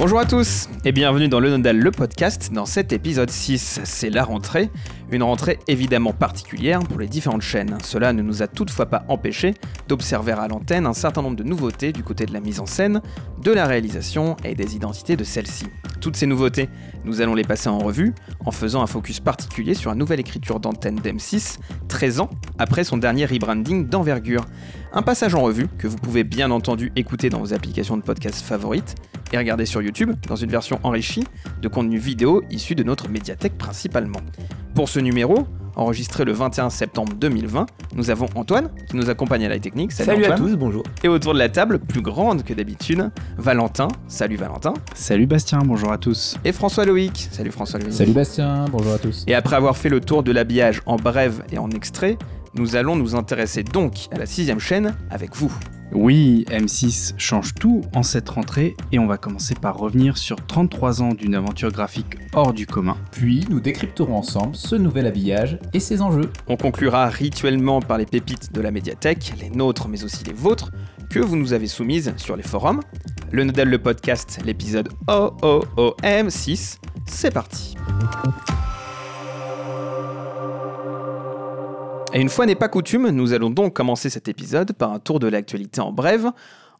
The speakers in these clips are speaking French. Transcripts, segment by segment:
Bonjour à tous et bienvenue dans Le Nodal, le podcast. Dans cet épisode 6, c'est la rentrée. Une rentrée évidemment particulière pour les différentes chaînes. Cela ne nous a toutefois pas empêché d'observer à l'antenne un certain nombre de nouveautés du côté de la mise en scène, de la réalisation et des identités de celles-ci. Toutes ces nouveautés, nous allons les passer en revue en faisant un focus particulier sur la nouvelle écriture d'antenne d'M6, 13 ans après son dernier rebranding d'envergure. Un passage en revue que vous pouvez bien entendu écouter dans vos applications de podcast favorites et regarder sur YouTube dans une version enrichie de contenu vidéo issu de notre médiathèque principalement. Pour ce numéro, enregistré le 21 septembre 2020, nous avons Antoine qui nous accompagne à la technique. Salut, à tous, bonjour. Et autour de la table, plus grande que d'habitude, Valentin. Salut Valentin. Salut Bastien, bonjour à tous. Et François Loïc. Salut François Loïc. Salut Bastien, bonjour à tous. Et après avoir fait le tour de l'habillage en brève et en extrait, nous allons nous intéresser donc à la sixième chaîne avec vous. Oui, M6 change tout en cette rentrée et on va commencer par revenir sur 33 ans d'une aventure graphique hors du commun. Puis nous décrypterons ensemble ce nouvel habillage et ses enjeux. On conclura rituellement par les pépites de la médiathèque, les nôtres mais aussi les vôtres, que vous nous avez soumises sur les forums. Le Nodal le podcast, l'épisode OOOM6, c'est parti. Et une fois n'est pas coutume, nous allons donc commencer cet épisode par un tour de l'actualité en brève,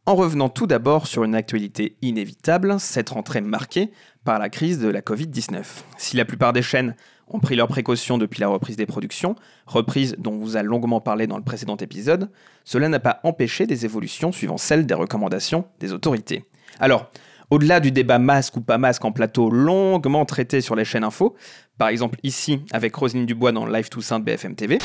en revenant tout d'abord sur une actualité inévitable, cette rentrée marquée par la crise de la Covid-19. Si la plupart des chaînes ont pris leurs précautions depuis la reprise des productions, reprise dont on vous a longuement parlé dans le précédent épisode, cela n'a pas empêché des évolutions suivant celles des recommandations des autorités. Alors, au-delà du débat masque ou pas masque en plateau longuement traité sur les chaînes info, par exemple ici avec Roselyne Dubois dans Live Toussaint de BFM TV,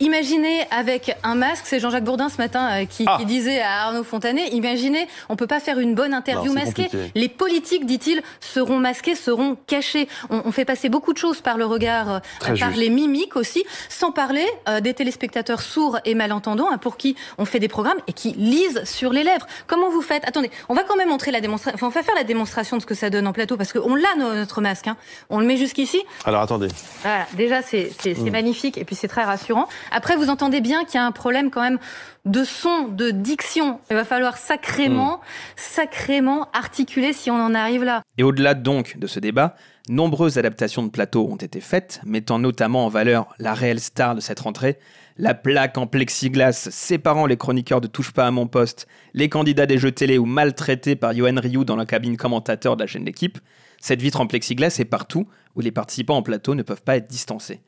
Imaginez avec un masque, c'est Jean-Jacques Bourdin ce matin euh, qui, Ah. qui disait à Arnaud Fontanet, imaginez, on peut pas faire une bonne interview Non, masquée. compliqué. Les politiques, dit-il, seront masqués, seront cachés. On, on fait passer beaucoup de choses par le regard, euh, Très par juste. les mimiques aussi, sans parler euh, des téléspectateurs sourds et malentendants hein, pour qui on fait des programmes et qui lisent sur les lèvres. Comment vous faites? Attendez, on va quand même montrer la démonstration. Enfin, on va faire la démonstration de ce que ça donne en plateau parce qu'on l'a no- notre masque. hein. On le met jusqu'ici. Alors attendez, Voilà, déjà c'est Mm. c'est magnifique et puis c'est très rassurant. Après, vous entendez bien qu'il y a un problème quand même de son, de diction. Il va falloir sacrément, Mm. sacrément articuler si on en arrive là. Et au-delà donc de ce débat, nombreuses adaptations de plateaux ont été faites, mettant notamment en valeur la réelle star de cette rentrée, la plaque en plexiglas séparant les chroniqueurs de Touche pas à mon poste, les candidats des jeux télé ou maltraités par Yohan Ryu dans la cabine commentateur de la chaîne L'équipe. Cette vitre en plexiglas est partout où les participants en plateau ne peuvent pas être distancés.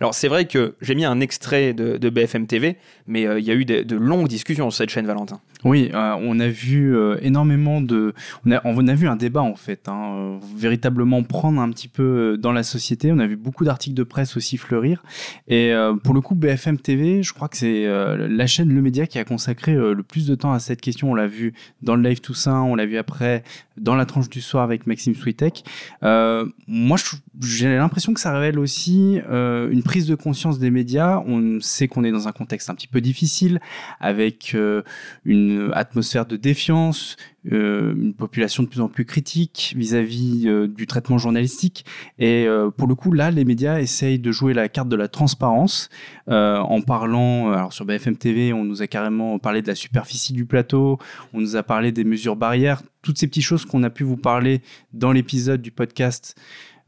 Alors c'est vrai que j'ai mis un extrait de, BFM TV, mais euh, il y a eu de, longues discussions sur cette chaîne Valentin. Oui, euh, on a vu euh, énormément de... On a, vu un débat en fait, hein, véritablement prendre un petit peu dans la société. On a vu beaucoup d'articles de presse aussi fleurir. Et pour le coup, BFM TV, je crois que c'est la chaîne Le Média qui a consacré le plus de temps à cette question. On l'a vu dans le live Toussaint, on l'a vu après dans la tranche du soir avec Maxime Switek. Euh, moi, j'ai l'impression que ça révèle aussi euh, une prise de conscience des médias. On sait qu'on est dans un contexte un petit peu difficile, avec euh, une atmosphère de défiance, une population de plus en plus critique vis-à-vis euh, du traitement journalistique. Et euh, pour le coup, là, les médias essayent de jouer la carte de la transparence euh, en parlant. Alors sur BFM TV, on nous a carrément parlé de la superficie du plateau, on nous a parlé des mesures barrières, toutes ces petites choses qu'on a pu vous parler dans l'épisode du podcast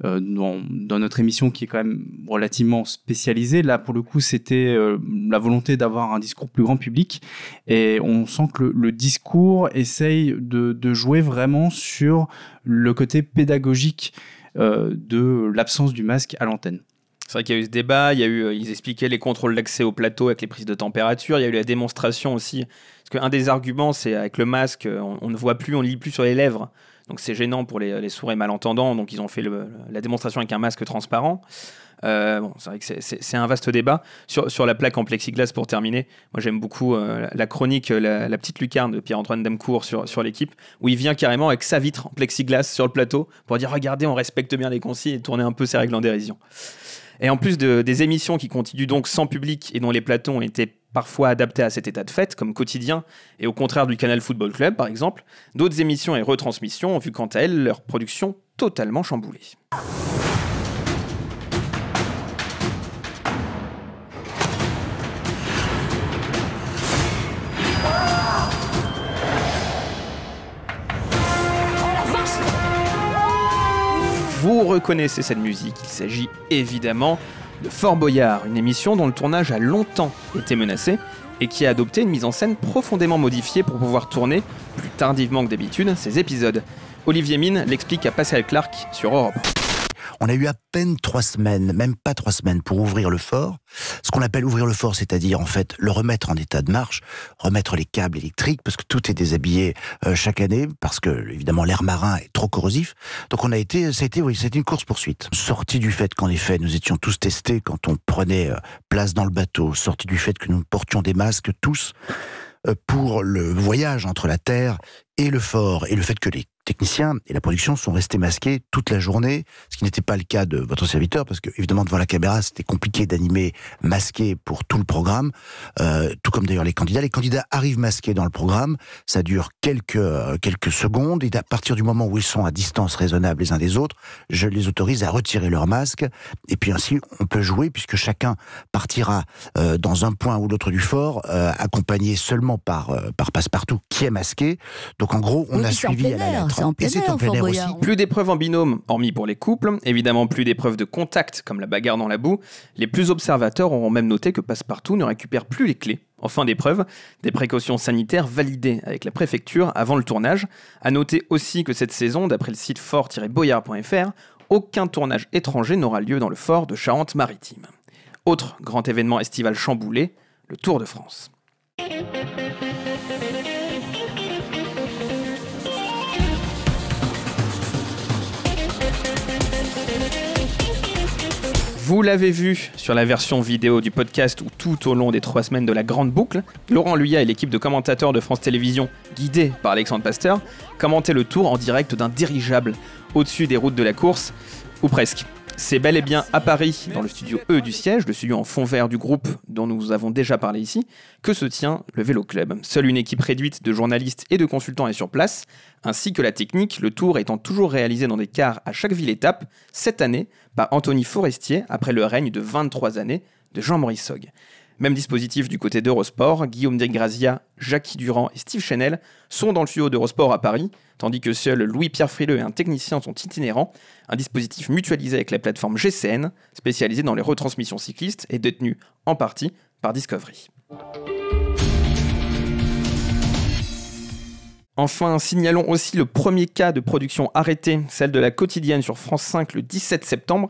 euh, dans, notre émission qui est quand même relativement spécialisée. Là, pour le coup, c'était euh, la volonté d'avoir un discours plus grand public. Et on sent que le, discours essaye de, jouer vraiment sur le côté pédagogique euh, de l'absence du masque à l'antenne. C'est vrai qu'il y a eu ce débat, il y a eu, ils expliquaient les contrôles d'accès au plateau avec les prises de température, il y a eu la démonstration aussi. Parce qu'un des arguments, c'est avec le masque, on, on ne voit plus, on ne lit plus sur les lèvres. Donc c'est gênant pour les, les sourds et malentendants. Donc ils ont fait la démonstration avec un masque transparent. Euh, c'est vrai que c'est- un vaste débat. Sur, la plaque en plexiglas, pour terminer, moi j'aime beaucoup euh, la, chronique la, petite lucarne de Pierre-Antoine Damcourt sur, sur l'équipe, où il vient carrément avec sa vitre en plexiglas sur le plateau pour dire regardez, on respecte bien les consignes et tourner un peu ses règles en dérision. Et en plus de- des émissions qui continuent donc sans public et dont les plateaux ont été parfois adaptés à cet état de fait, comme Quotidien, et au contraire du Canal Football Club par exemple, d'autres émissions et retransmissions ont vu quant à elles leur production totalement chamboulée. Vous reconnaissez cette musique, il s'agit évidemment de Fort Boyard, une émission dont le tournage a longtemps été menacé et qui a adopté une mise en scène profondément modifiée pour pouvoir tourner, plus tardivement que d'habitude, ses épisodes. Olivier Mine l'explique à Pascal Clark sur Europe. On a eu à peine trois semaines, même pas trois semaines, pour ouvrir le fort. Ce qu'on appelle ouvrir le fort, c'est-à-dire en fait le remettre en état de marche, remettre les câbles électriques, parce que tout est déshabillé euh, chaque année, parce que évidemment l'air marin est trop corrosif. Donc on a été, été, oui, c'était une course poursuite. Sorti du fait qu'en effet nous étions tous testés quand on prenait euh, place dans le bateau, sorti du fait que nous portions des masques tous euh, pour le voyage entre la Terre et le fort, et le fait que les techniciens et la production sont restés masqués toute la journée, ce qui n'était pas le cas de votre serviteur, parce que évidemment devant la caméra c'était compliqué d'animer masqué pour tout le programme, euh, tout comme d'ailleurs les candidats. Les candidats arrivent masqués dans le programme, ça dure quelques euh, quelques secondes, et à partir du moment où ils sont à distance raisonnable les uns des autres, je les autorise à retirer leur masque, et puis ainsi on peut jouer puisque chacun partira euh, dans un point ou l'autre du fort, accompagné seulement par par passe-partout qui est masqué. Donc en gros on Oui, a suivi à la lettre. C'est en plein et c'est air, en plein Fort air aussi. Boyard. Plus d'épreuves en binôme, hormis pour les couples, évidemment plus d'épreuves de contact comme la bagarre dans la boue. Les plus observateurs auront même noté que Passepartout ne récupère plus les clés. En fin d'épreuve, des précautions sanitaires validées avec la préfecture avant le tournage. À noter aussi que cette saison, d'après le site fort-boyard.fr, aucun tournage étranger n'aura lieu dans le fort de Charente-Maritime. Autre grand événement estival chamboulé, le Tour de France. Vous l'avez vu sur la version vidéo du podcast ou tout au long des trois semaines de la Grande Boucle, Laurent Luyat et l'équipe de commentateurs de France Télévisions, guidés par Alexandre Pasteur, commentaient le tour en direct d'un dirigeable au-dessus des routes de la course, ou presque. C'est bel et bien à Paris, dans le studio E du siège, le studio en fond vert du groupe dont nous avons déjà parlé ici, que se tient le Vélo Club. Seule une équipe réduite de journalistes et de consultants est sur place, ainsi que la technique, le tour étant toujours réalisé dans des cars à chaque ville-étape, cette année par Anthony Forestier, après le règne de 23 années de Jean-Maurice Sogg. Même dispositif du côté d'Eurosport, Guillaume Desgrazia, Jackie Durand et Steve Chenel sont dans le studio d'Eurosport à Paris, tandis que seuls Louis-Pierre Frileux et un technicien sont itinérants, un dispositif mutualisé avec la plateforme GCN, spécialisée dans les retransmissions cyclistes et détenu en partie par Discovery. Enfin, signalons aussi le premier cas de production arrêté, celle de la quotidienne sur France 5 le 17 septembre,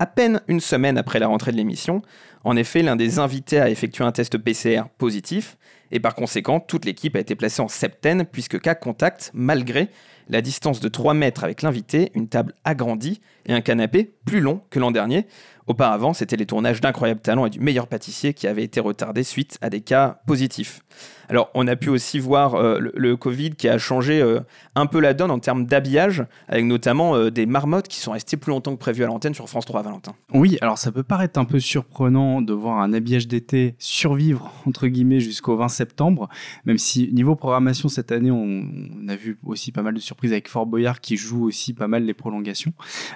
à peine une semaine après la rentrée de l'émission. En effet, l'un des invités a effectué un test PCR positif, et par conséquent, toute l'équipe a été placée en septaine, puisque cas contact, malgré la distance de 3 mètres avec l'invité, une table agrandie et un canapé plus long que l'an dernier. Auparavant, c'était les tournages d'Incroyable Talent et du meilleur pâtissier qui avaient été retardés suite à des cas positifs. Alors, on a pu aussi voir euh, le, Covid qui a changé euh, un peu la donne en termes d'habillage, avec notamment euh, des marmottes qui sont restées plus longtemps que prévu à l'antenne sur France 3, Valentin. Oui, alors ça peut paraître un peu surprenant de voir un habillage d'été survivre, entre guillemets, jusqu'au 20 septembre, même si niveau programmation cette année, on, on a vu aussi pas mal de surprises avec Fort Boyard qui joue aussi pas mal les prolongations.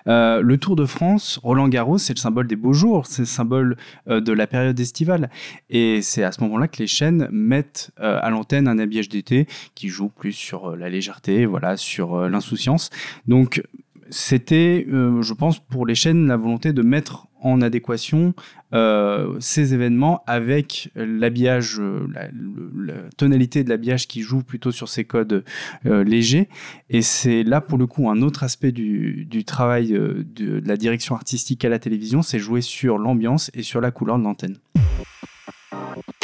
Le Tour de France, Roland Garros, c'est le symbole des beaux jours, c'est le symbole euh, de la période estivale. Et c'est à ce moment-là que les chaînes mettent euh, à l'antenne un habillage d'été qui joue plus sur euh, la légèreté, voilà, sur l'insouciance. Donc c'était, je pense, pour les chaînes, la volonté de mettre en adéquation euh, ces événements avec l'habillage, euh, la, tonalité de l'habillage qui joue plutôt sur ces codes euh, légers. Et c'est là, pour le coup, un autre aspect du, travail de, de la direction artistique à la télévision, c'est jouer sur l'ambiance et sur la couleur de l'antenne.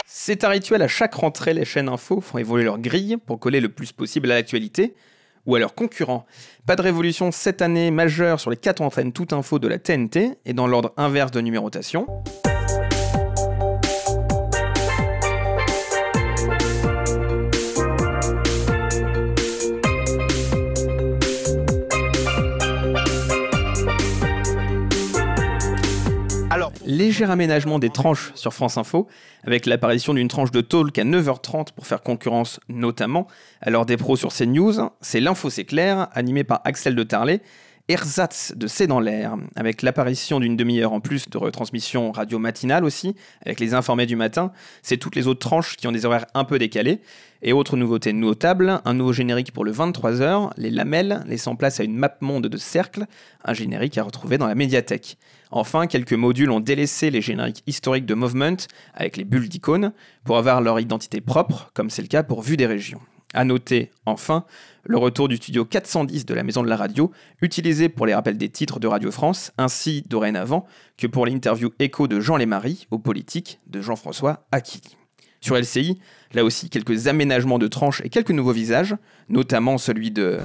C'est un rituel à chaque rentrée, les chaînes info font évoluer leur grille pour coller le plus possible à l'actualité ou à leurs concurrents. Pas de révolution cette année majeure sur les quatre antennes tout info de la TNT et dans l'ordre inverse de numérotation. Léger aménagement des tranches sur France Info, avec l'apparition d'une tranche de talk à 9h30 pour faire concurrence notamment à l'heure des pros sur CNews. C'est l'info c'est clair, animé par Axel de Tarlet, ersatz de C'est dans l'air, avec l'apparition d'une demi-heure en plus de retransmission radio matinale aussi, avec les informés du matin. C'est toutes les autres tranches qui ont des horaires un peu décalés. Et autre nouveauté notable, un nouveau générique pour le 23h, les lamelles, laissant place à une map monde de cercle, un générique à retrouver dans la médiathèque. Enfin, quelques modules ont délaissé les génériques historiques de Movement avec les bulles d'icônes pour avoir leur identité propre, comme c'est le cas pour Vue des régions. À noter, enfin, le retour du studio 410 de la Maison de la Radio, utilisé pour les rappels des titres de Radio France, ainsi dorénavant que pour l'interview écho de Jean Lémarie aux politiques de Jean-François Aquili. Sur LCI, là aussi quelques aménagements de tranches et quelques nouveaux visages, notamment celui de...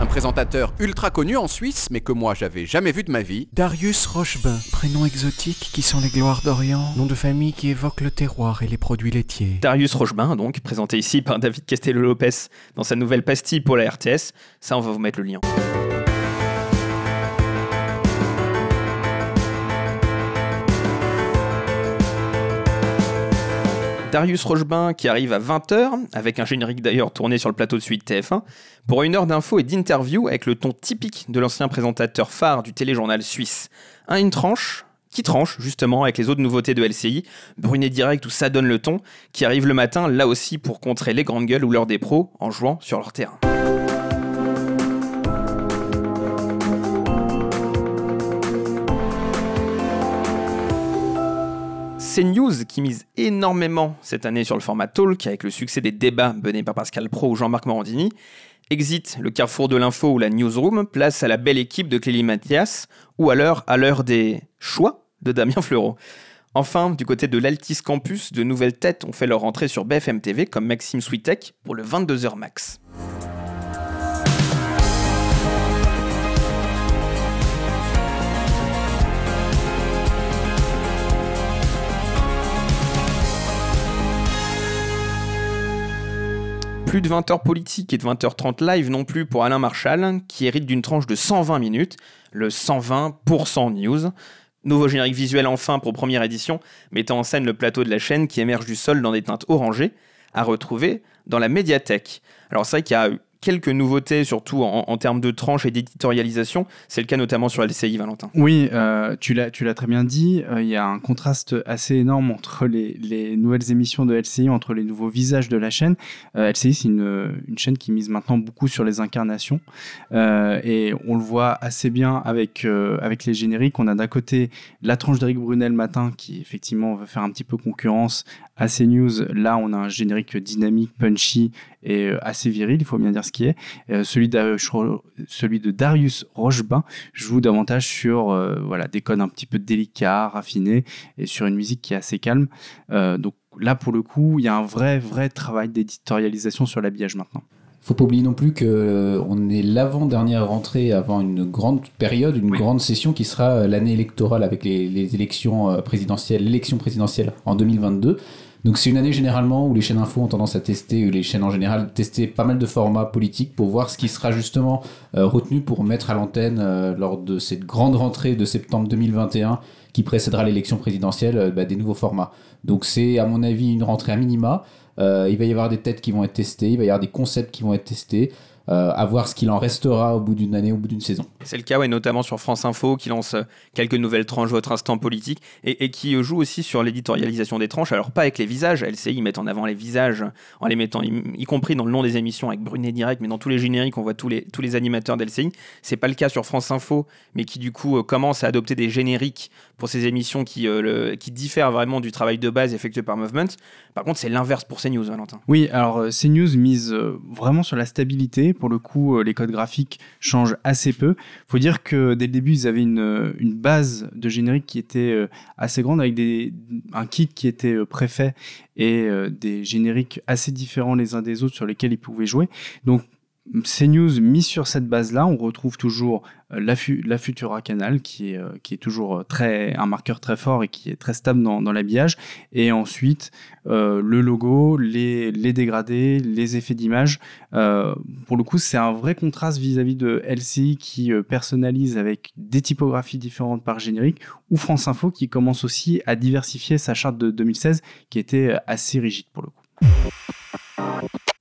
Un présentateur ultra connu en Suisse, mais que moi j'avais jamais vu de ma vie. Darius Rochebin, prénom exotique qui sont les gloires d'Orient, nom de famille qui évoque le terroir et les produits laitiers. Darius Rochebin, donc, présenté ici par David Castello-Lopez dans sa nouvelle pastille pour la RTS. Ça, on va vous mettre le lien. Darius Rochebin qui arrive à 20h, avec un générique d'ailleurs tourné sur le plateau de suite TF1, pour une heure d'infos et d'interview avec le ton typique de l'ancien présentateur phare du téléjournal suisse. Un une tranche, qui tranche justement avec les autres nouveautés de LCI, Brunet Direct où ça donne le ton, qui arrive le matin là aussi pour contrer les grandes gueules ou l'heure des pros en jouant sur leur terrain. CNews, qui mise énormément cette année sur le format talk, avec le succès des débats menés par Pascal Pro ou Jean-Marc Morandini, exit le carrefour de l'info ou la newsroom, place à la belle équipe de Clélie Mathias, ou alors à l'heure des choix de Damien Fleureau. Enfin, du côté de l'Altis Campus, de nouvelles têtes ont fait leur entrée sur BFM TV, comme Maxime Switek pour le 22h max. Plus de 20h politique et de 20h30 live non plus pour Alain Marchal, qui hérite d'une tranche de 120 minutes, le 120% news. Nouveau générique visuel enfin pour première édition, mettant en scène le plateau de la chaîne qui émerge du sol dans des teintes orangées, à retrouver dans la médiathèque. Alors c'est vrai qu'il y a quelques nouveautés, surtout en, termes de tranches et d'éditorialisation. C'est le cas notamment sur LCI, Valentin. Oui, euh, tu l'as très bien dit. Euh, il y a un contraste assez énorme entre les, les, nouvelles émissions de LCI, entre les nouveaux visages de la chaîne. Euh, LCI, c'est une, une, chaîne qui mise maintenant beaucoup sur les incarnations. et on le voit assez bien avec, avec les génériques. On a d'un côté la tranche d'Eric Brunel matin, qui effectivement veut faire un petit peu concurrence à CNews. Là, on a un générique dynamique, punchy et assez viril, il faut bien dire qui est. Euh, celui, de, celui de Darius Rochebin joue davantage sur euh, voilà, des codes un petit peu délicats, raffinés, et sur une musique qui est assez calme. Euh, donc là, pour le coup, il y a un vrai, vrai travail d'éditorialisation sur l'habillage maintenant faut pas oublier non plus que on est l'avant-dernière rentrée avant une grande période, une grande session qui sera l'année électorale avec les, les élections présidentielles, l'élection présidentielle en 2022. Donc c'est une année généralement où les chaînes info ont tendance à tester, ou les chaînes en général tester pas mal de formats politiques pour voir ce qui sera justement euh, retenu pour mettre à l'antenne euh, lors de cette grande rentrée de septembre 2021 qui précédera l'élection présidentielle euh, bah, des nouveaux formats. Donc c'est à mon avis une rentrée à minima. il va y avoir des têtes qui vont être testées, il va y avoir des concepts qui vont être testés. Euh, à voir ce qu'il en restera au bout d'une année, au bout d'une saison. C'est le cas, notamment sur France Info, qui lance euh, quelques nouvelles tranches votre instant politique, et, qui joue aussi sur l'éditorialisation des tranches. Alors pas avec les visages, LCI mettent en avant les visages, en les mettant, y, compris dans le nom des émissions avec Brunet Direct, mais dans tous les génériques, on voit tous les, animateurs d'LCI. C'est pas le cas sur France Info, mais qui du coup euh, commence à adopter des génériques pour ces émissions qui, qui diffèrent vraiment du travail de base effectué par Movement. Par contre, c'est l'inverse pour CNews, Valentin. Oui, alors CNews mise vraiment sur la stabilité pour le coup, euh, les codes graphiques changent assez peu. Il faut dire que dès le début, ils avaient une, base de générique qui était euh, assez grande, avec des, un kit qui était euh, préfet et des génériques assez différents les uns des autres sur lesquels ils pouvaient jouer. Donc, CNews mis sur cette base-là, on retrouve toujours euh, la, la, Futura Canal qui est, euh, toujours euh, très, un marqueur très fort et qui est très stable dans, l'habillage. Et ensuite, le logo, les, les, dégradés, les effets d'image. pour le coup, c'est un vrai contraste vis-à-vis de LCI qui personnalise avec des typographies différentes par générique ou France Info qui commence aussi à diversifier sa charte de 2016 qui était assez rigide pour le coup.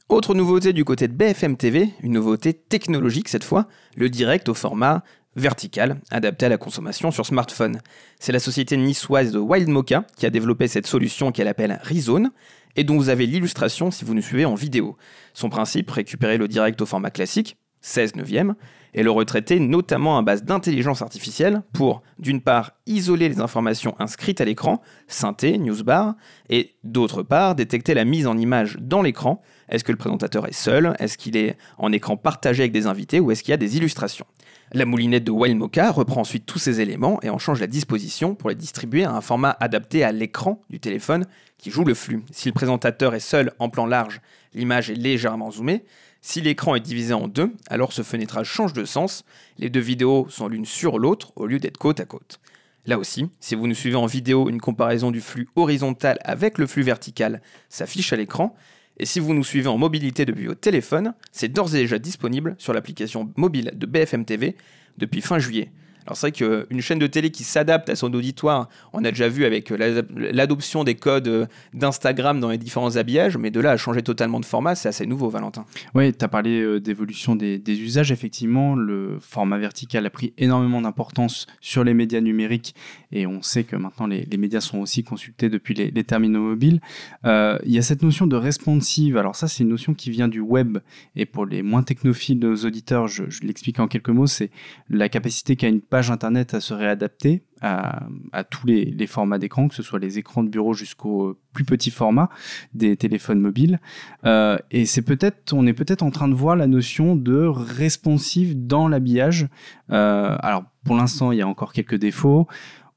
Autre nouveauté du côté de BFM TV, une nouveauté technologique cette fois, le direct au format vertical, adapté à la consommation sur smartphone. C'est la société niçoise de Wild Mocha qui a développé cette solution qu'elle appelle Rezone et dont vous avez l'illustration si vous nous suivez en vidéo. Son principe, récupérer le direct au format classique, 16 neuvième, et le retraiter notamment à base d'intelligence artificielle pour, d'une part, isoler les informations inscrites à l'écran, synthé, newsbar, et d'autre part, détecter la mise en image dans l'écran. Est-ce que le présentateur est seul? Est-ce qu'il est en écran partagé avec des invités? Ou est-ce qu'il y a des illustrations? La moulinette de Wild Mocha reprend ensuite tous ces éléments et en change la disposition pour les distribuer à un format adapté à l'écran du téléphone qui joue le flux. Si le présentateur est seul en plan large, l'image est légèrement zoomée. Si l'écran est divisé en deux, alors ce fenêtrage change de sens, les deux vidéos sont l'une sur l'autre au lieu d'être côte à côte. Là aussi, si vous nous suivez en vidéo, une comparaison du flux horizontal avec le flux vertical s'affiche à l'écran, et si vous nous suivez en mobilité depuis votre téléphone, c'est d'ores et déjà disponible sur l'application mobile de BFM TV depuis fin juillet. Alors c'est vrai qu'une chaîne de télé qui s'adapte à son auditoire, on a déjà vu avec l'adoption des codes euh, d'Instagram dans les différents habillages, mais de là à changer totalement de format, c'est assez nouveau, Valentin. Oui, tu as parlé euh, d'évolution des, usages. Effectivement, le format vertical a pris énormément d'importance sur les médias numériques et on sait que maintenant les, médias sont aussi consultés depuis les, terminaux mobiles. Euh, il y a cette notion de responsive. Alors ça, c'est une notion qui vient du web et pour les moins technophiles auditeurs, je, je l'explique en quelques mots, c'est la capacité qu'a une page internet à se réadapter à, tous les, formats d'écran, que ce soit les écrans de bureau jusqu'au plus petit format des téléphones mobiles. Euh, et c'est peut-être, on est peut-être en train de voir la notion de responsive dans l'habillage. Euh, alors pour l'instant, il y a encore quelques défauts.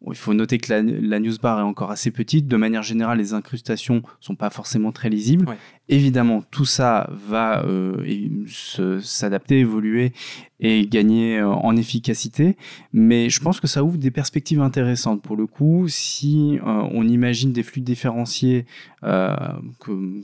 Il faut noter que la, la, newsbar est encore assez petite. De manière générale, les incrustations sont pas forcément très lisibles. Évidemment, tout ça va euh, s'adapter, évoluer et gagner euh, en efficacité. Mais je pense que ça ouvre des perspectives intéressantes pour le coup. Si euh, on imagine des flux différenciés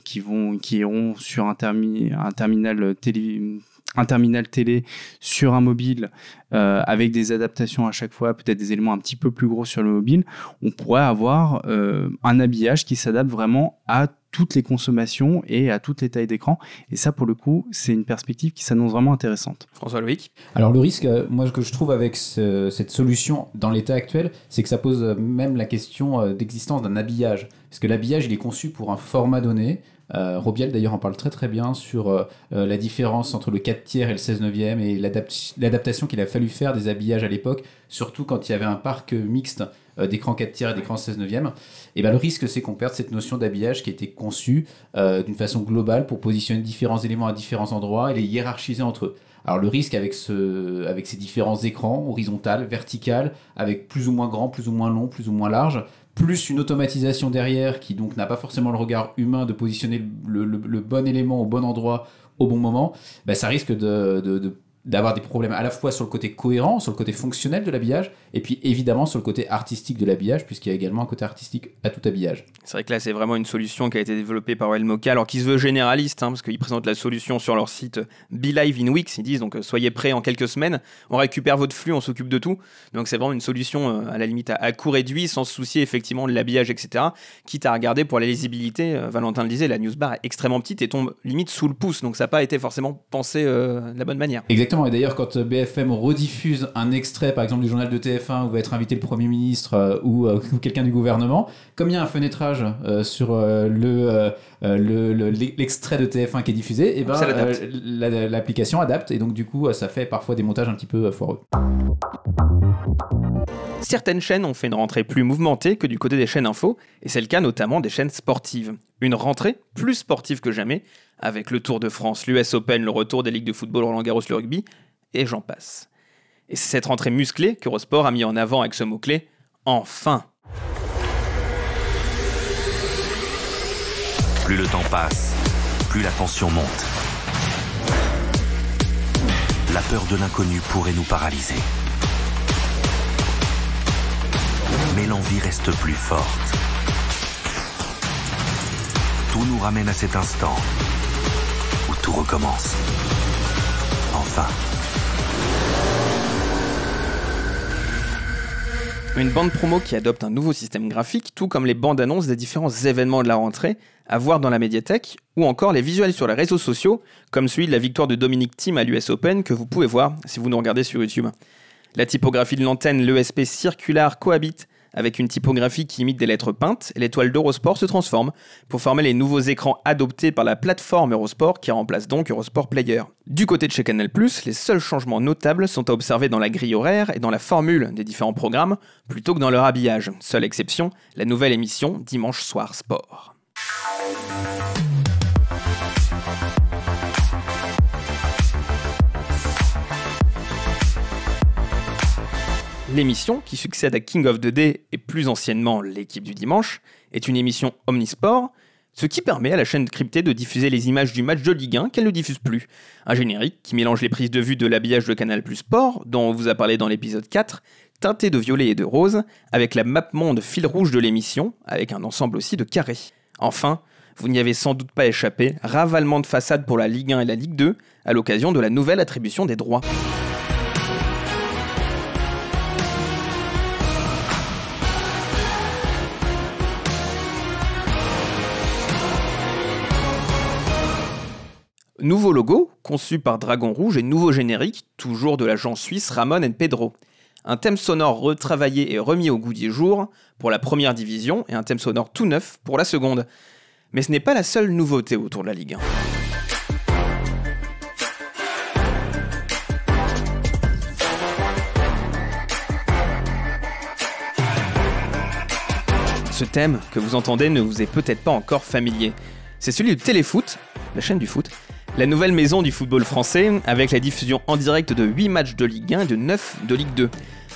qui vont, qui iront sur un, un terminal télé un terminal télé sur un mobile euh, avec des adaptations à chaque fois, peut-être des éléments un petit peu plus gros sur le mobile, on pourrait avoir euh, un habillage qui s'adapte vraiment à toutes les consommations et à toutes les tailles d'écran. Et ça, pour le coup, c'est une perspective qui s'annonce vraiment intéressante. François Loïc Alors le risque, euh, moi, ce que je trouve avec cette solution dans l'état actuel, c'est que ça pose même la question d'existence d'un habillage. Parce que l'habillage, il est conçu pour un format donné, euh, Robiel d'ailleurs en parle très très bien sur euh, euh, la différence entre le 4 tiers et le 16 neuvième et l'adaptation qu'il a fallu faire des habillages à l'époque, surtout quand il y avait un parc mixte d'écran 4 tiers et d'écran 16 neuvième. Et ben, le risque c'est qu'on perde cette notion d'habillage qui a été conçue d'une façon globale pour positionner différents éléments à différents endroits et les hiérarchiser entre eux. Alors le risque avec, ce, avec ces différents écrans, horizontal, vertical, avec plus ou moins grand, plus ou moins long, plus ou moins large, plus une automatisation derrière qui donc n'a pas forcément le regard humain de positionner le, bon élément au bon endroit au bon moment, bah, ça risque de d'avoir des problèmes à la fois sur le côté cohérent, sur le côté fonctionnel de l'habillage, et puis évidemment sur le côté artistique de l'habillage, puisqu'il y a également un côté artistique à tout habillage. C'est vrai que là, c'est vraiment une solution qui a été développée par Mocha, alors qu'ils se veut généraliste, hein, parce qu'ils présentent la solution sur leur site Be Live in Weeks. Ils disent donc soyez prêts en quelques semaines, on récupère votre flux, on s'occupe de tout. Donc c'est vraiment une solution euh, à la limite à, coût réduit, sans se soucier effectivement de l'habillage, etc. Quitte à regarder pour la lisibilité, euh, Valentin le disait, la newsbar est extrêmement petite et tombe limite sous le pouce, donc ça n'a pas été forcément pensé euh, de la bonne manière. Exactement, et d'ailleurs quand BFM rediffuse un extrait, par exemple, du journal de TF1 où va être invité le Premier ministre euh, euh, ou, quelqu'un du gouvernement, comme il y a un fenêtrage euh, sur le l'extrait de TF1 qui est diffusé, et eh ben, l'application adapte et donc du coup ça fait parfois des montages un petit peu foireux. Certaines chaînes ont fait une rentrée plus mouvementée que du côté des chaînes info, et c'est le cas notamment des chaînes sportives. Une rentrée plus sportive que jamais, avec le Tour de France, l'US Open, le retour des ligues de football, Roland Garros, le rugby, et j'en passe. Et c'est cette rentrée musclée qu'Eurosport a mis en avant avec ce mot-clé Enfin Plus le temps passe, plus la tension monte. La peur de l'inconnu pourrait nous paralyser. Mais l'envie reste plus forte. Tout nous ramène à cet instant recommence. Enfin. Une bande promo qui adopte un nouveau système graphique, tout comme les bandes annonces des différents événements de la rentrée, à voir dans la médiathèque, ou encore les visuels sur les réseaux sociaux, comme celui de la victoire de Dominic Thiem à l'US Open que vous pouvez voir si vous nous regardez sur YouTube. La typographie de l'antenne, l'ESP circulaire, cohabite avec une typographie qui imite des lettres peintes, l'étoile d'Eurosport se transforme pour former les nouveaux écrans adoptés par la plateforme Eurosport qui remplace donc Eurosport Player. Du côté de chez Canal+, les seuls changements notables sont à observer dans la grille horaire et dans la formule des différents programmes, plutôt que dans leur habillage. Seule exception, la nouvelle émission Dimanche Soir Sport. L'émission, qui succède à King of the Day et plus anciennement l'équipe du dimanche, est une émission omnisport, ce qui permet à la chaîne cryptée de diffuser les images du match de Ligue 1 qu'elle ne diffuse plus. Un générique qui mélange les prises de vue de l'habillage de Canal Plus Sport, dont on vous a parlé dans l'épisode 4, teinté de violet et de rose, avec la map monde fil rouge de l'émission, avec un ensemble aussi de carrés. Enfin, vous n'y avez sans doute pas échappé, ravalement de façade pour la Ligue 1 et la Ligue 2, à l'occasion de la nouvelle attribution des droits. Nouveau logo, conçu par Dragon Rouge et nouveau générique, toujours de l'agent suisse Ramon and Pedro. Un thème sonore retravaillé et remis au goût du jour pour la première division et un thème sonore tout neuf pour la seconde. Mais ce n'est pas la seule nouveauté autour de la Ligue 1. Ce thème que vous entendez ne vous est peut-être pas encore familier. C'est celui de Téléfoot, la chaîne du foot, la nouvelle maison du football français, avec la diffusion en direct de 8 matchs de Ligue 1 et de 9 de Ligue 2.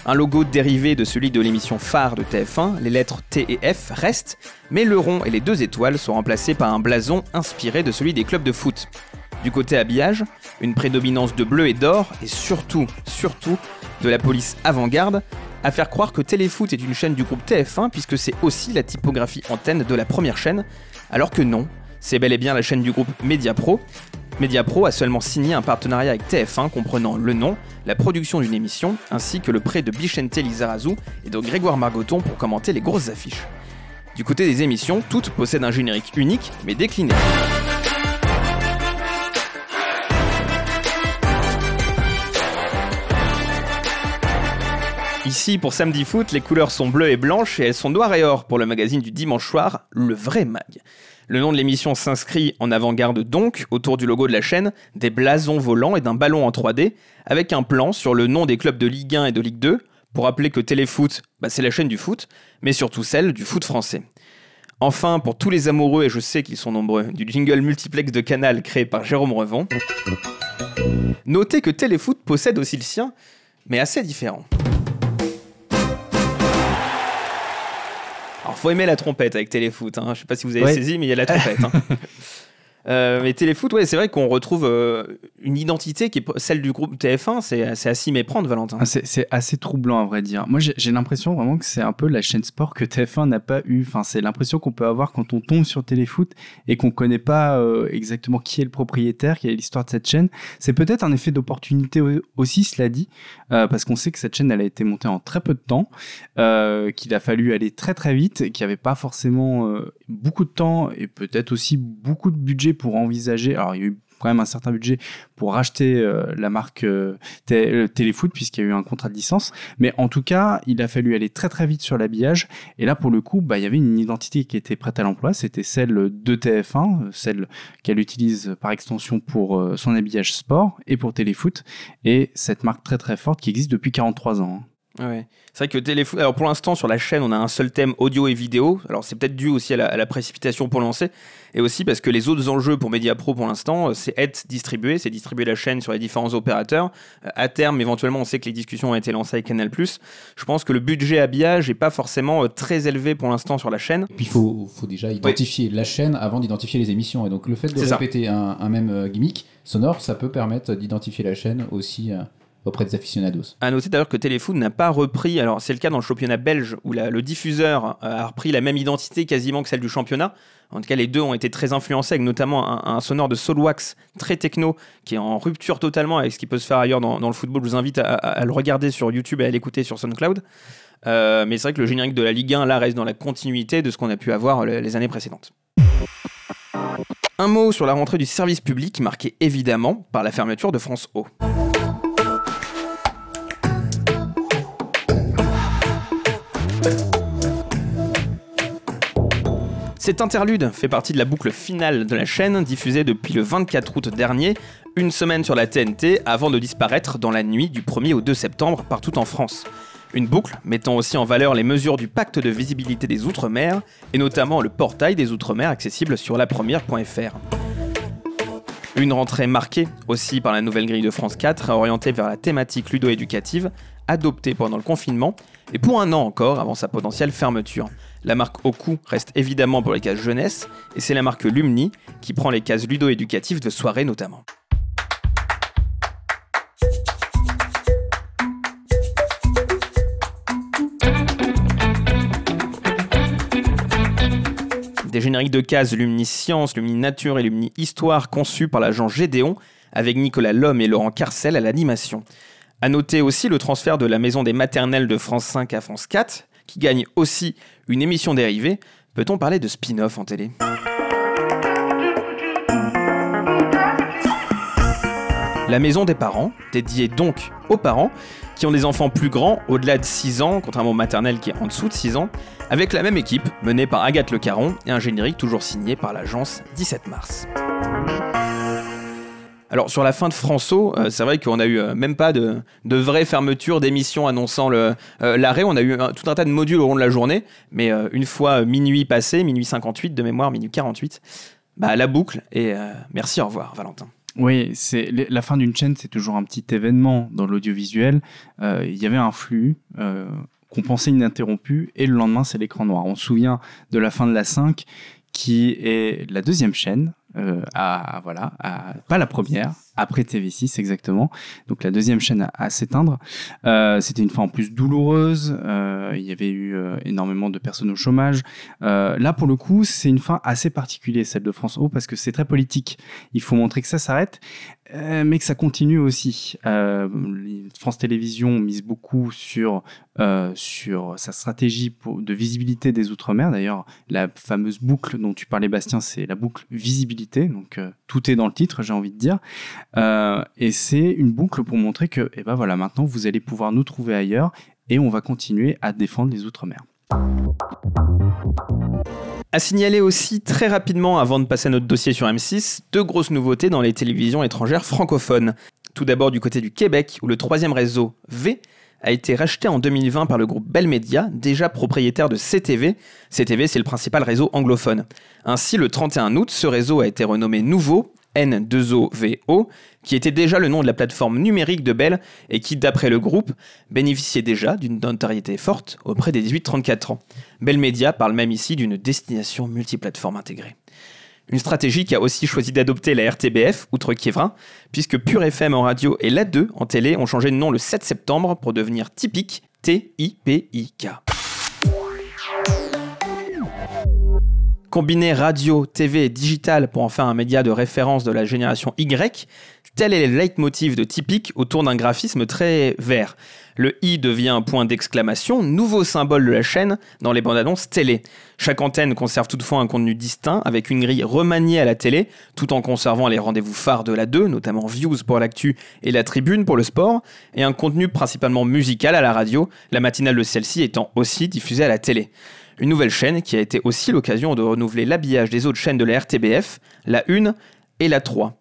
Un logo dérivé de celui de l'émission phare de TF1, les lettres T et F restent, mais le rond et les deux étoiles sont remplacés par un blason inspiré de celui des clubs de foot. Du côté habillage, une prédominance de bleu et d'or, et surtout, surtout, de la police avant-garde, à faire croire que Téléfoot est une chaîne du groupe TF1 puisque c'est aussi la typographie antenne de la première chaîne, alors que non, c'est bel et bien la chaîne du groupe Mediapro, Mediapro a seulement signé un partenariat avec TF1 comprenant le nom, la production d'une émission, ainsi que le prêt de Bichente Lizarazu et de Grégoire Margoton pour commenter les grosses affiches. Du côté des émissions, toutes possèdent un générique unique, mais décliné. Ici, pour Samedi Foot, les couleurs sont bleues et blanches et elles sont noires et or pour le magazine du dimanche soir, le vrai mag. Le nom de l'émission s'inscrit en avant-garde donc, autour du logo de la chaîne, des blasons volants et d'un ballon en 3D, avec un plan sur le nom des clubs de Ligue 1 et de Ligue 2, pour rappeler que Téléfoot, bah, c'est la chaîne du foot, mais surtout celle du foot français. Enfin, pour tous les amoureux, et je sais qu'ils sont nombreux, du jingle multiplex de Canal créé par Jérôme Revon, notez que Téléfoot possède aussi le sien, mais assez différent. Alors, faut aimer la trompette avec Téléfoot. Hein. Je sais pas si vous avez Ouais. saisi, mais il y a la trompette. hein. Euh, mais Téléfoot, ouais, c'est vrai qu'on retrouve euh, une identité qui est celle du groupe TF1. C'est c'est à méprendre, Valentin. Ah, C'est assez troublant à vrai dire. Moi j'ai l'impression vraiment que c'est un peu la chaîne sport que TF1 n'a pas eu. Enfin, c'est l'impression qu'on peut avoir quand on tombe sur Téléfoot et qu'on connaît pas euh, exactement qui est le propriétaire, quelle est l'histoire de cette chaîne. C'est peut-être un effet d'opportunité au- aussi, cela dit, euh, parce qu'on sait que cette chaîne elle a été montée en très peu de temps, euh, qu'il a fallu aller très très vite, qu'il n'y avait pas forcément euh, beaucoup de temps et peut-être aussi beaucoup de budget pour envisager. Alors il y a eu quand même un certain budget pour racheter euh, la marque euh, euh, Téléfoot puisqu'il y a eu un contrat de licence. Mais en tout cas, il a fallu aller très très vite sur l'habillage. Et là, pour le coup, bah, il y avait une identité qui était prête à l'emploi. C'était celle de TF1, euh, celle qu'elle utilise par extension pour son habillage sport et pour Téléfoot. Et cette marque très très forte qui existe depuis 43 ans. hein. Ouais. C'est vrai que Téléfoot. Alors pour l'instant, sur la chaîne, on a un seul thème audio et vidéo. Alors c'est peut-être dû aussi à la, à la précipitation pour lancer. Et aussi parce que les autres enjeux pour Mediapro pour l'instant, euh, c'est être distribué, c'est distribuer la chaîne sur les différents opérateurs. Euh, À terme, éventuellement, on sait que les discussions ont été lancées avec Canal. Je pense que le budget habillage n'est pas forcément euh, très élevé pour l'instant sur la chaîne. Et puis il faut, faut déjà identifier la chaîne avant d'identifier les émissions. Et donc le fait de répéter un, un même gimmick sonore, ça peut permettre d'identifier la chaîne aussi auprès des aficionados. À noter d'ailleurs que Téléfoot n'a pas repris, alors c'est le cas dans le championnat belge où le diffuseur euh, a repris la même identité quasiment que celle du championnat. En tout cas, les deux ont été très influencés avec notamment un, sonore de Soulwax très techno qui est en rupture totalement avec ce qui peut se faire ailleurs dans, le football. Je vous invite à, le regarder sur YouTube et à l'écouter sur SoundCloud. Euh, mais c'est vrai que le générique de la Ligue 1 là reste dans la continuité de ce qu'on a pu avoir le- les années précédentes. Un mot sur la rentrée du service public marqué évidemment par la fermeture de France O. Cet interlude fait partie de la boucle finale de la chaîne diffusée depuis le 24 août dernier, une semaine sur la TNT avant de disparaître dans la nuit du 1er au 2 septembre partout en France. Une boucle mettant aussi en valeur les mesures du pacte de visibilité des Outre-mer et notamment le portail des Outre-mer accessible sur lapremière.fr. Une rentrée marquée aussi par la nouvelle grille de France 4 orientée vers la thématique ludo-éducative adoptée pendant le confinement et pour un an encore avant sa potentielle fermeture. La marque Oku reste évidemment pour les cases jeunesse et c'est la marque Lumni qui prend les cases ludo-éducatives de soirée notamment. Des génériques de cases Lumni Science, Lumni Nature et Lumni Histoire conçus par l'agent Gédéon avec Nicolas Lhomme et Laurent Carcel à l'animation. A noter aussi le transfert de la maison des maternelles de France 5 à France 4, qui gagne aussi une émission dérivée. Peut-on parler de spin-off en télé? La maison des parents, dédiée donc aux parents qui ont des enfants plus grands, au-delà de 6 ans, contrairement aux maternelles qui est en dessous de 6 ans, avec la même équipe, menée par Agathe Le Caron, et un générique toujours signé par l'agence 17 mars. Alors sur la fin de François, euh, c'est vrai qu'on a eu euh, même pas de, de vraie fermeture d'émission annonçant euh, l'arrêt. On a eu un- tout un tas de modules au long de la journée, mais une fois minuit passé, minuit 58 de mémoire, minuit 48, bah la boucle et merci, au revoir Valentin. Oui, c'est la fin d'une chaîne, c'est toujours un petit événement dans l'audiovisuel. Il y avait un flux qu'on pensait ininterrompu et le lendemain, c'est l'écran noir. On se souvient de la fin de la 5 qui est la deuxième chaîne, à, voilà, à- pas la première, après TV6 exactement. Donc la deuxième chaîne à, s'éteindre. Euh, C'était une fin en plus douloureuse. euh, il y avait eu euh, énormément de personnes au chômage. Là, pour le coup, c'est une fin assez particulière, celle de France O, parce que c'est très politique. Il faut montrer que ça s'arrête, mais que ça continue aussi. France Télévisions mise beaucoup sur, sur sa stratégie de visibilité des Outre-mer. D'ailleurs, la fameuse boucle dont tu parlais, Bastien, c'est la boucle visibilité. Donc, tout est dans le titre, j'ai envie de dire. Euh, et c'est une boucle pour montrer que, eh ben voilà, maintenant, vous allez pouvoir nous trouver ailleurs et on va continuer à défendre les Outre-mer. À signaler aussi très rapidement, avant de passer à notre dossier sur M6, deux grosses nouveautés dans les télévisions étrangères francophones. Tout d'abord du côté du Québec, où le troisième réseau V a été racheté en 2020 par le groupe Bell Media, déjà propriétaire de CTV. CTV, c'est le principal réseau anglophone. Ainsi, le 31 août, ce réseau a été renommé Nouveau, N2OVO, qui était déjà le nom de la plateforme numérique de Bell et qui, d'après le groupe, bénéficiait déjà d'une notoriété forte auprès des 18-34 ans. Bell Media parle même ici d'une destination multiplateforme intégrée. Une stratégie qui a aussi choisi d'adopter la RTBF, outre Kievrin, puisque Pure FM en radio et la 2 en télé ont changé de nom le 7 septembre pour devenir Typique, T-I-P-I-K. Combiner radio, TV et digital pour en faire un média de référence de la génération Y, tel est le leitmotiv de Typique autour d'un graphisme très vert. Le i devient un point d'exclamation, nouveau symbole de la chaîne dans les bandes annonces télé. Chaque antenne conserve toutefois un contenu distinct avec une grille remaniée à la télé, tout en conservant les rendez-vous phares de la 2, notamment Views pour l'actu et la Tribune pour le sport, et un contenu principalement musical à la radio, la matinale de celle-ci étant aussi diffusée à la télé. Une nouvelle chaîne qui a été aussi l'occasion de renouveler l'habillage des autres chaînes de la RTBF, la 1 et la 3.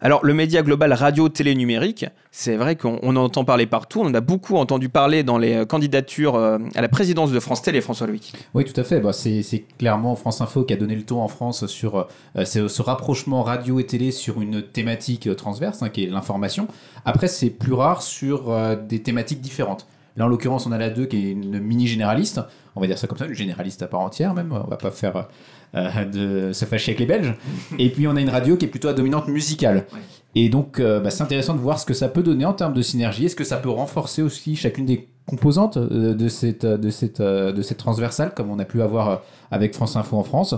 Alors le média global radio-télé numérique, c'est vrai qu'on on en entend parler partout, on a beaucoup entendu parler dans les euh, candidatures euh, à la présidence de France Télé, François Louis. Oui, tout à fait. Bah, c'est clairement France Info qui a donné le ton en France sur euh, ce, rapprochement radio et télé sur une thématique transverse, hein, qui est l'information. Après, c'est plus rare sur des thématiques différentes. Là, en l'occurrence, on a la 2 qui est une mini généraliste. On va dire ça comme ça, une généraliste à part entière même. On va pas faire euh, de se fâcher avec les Belges. Et puis, on a une radio qui est plutôt à dominante musicale. Et donc, euh, bah, c'est intéressant de voir ce que ça peut donner en termes de synergie. Est-ce que ça peut renforcer aussi chacune des composante euh, de cette, de, cette, euh, de cette transversale, comme on a pu avoir euh, avec France Info en France,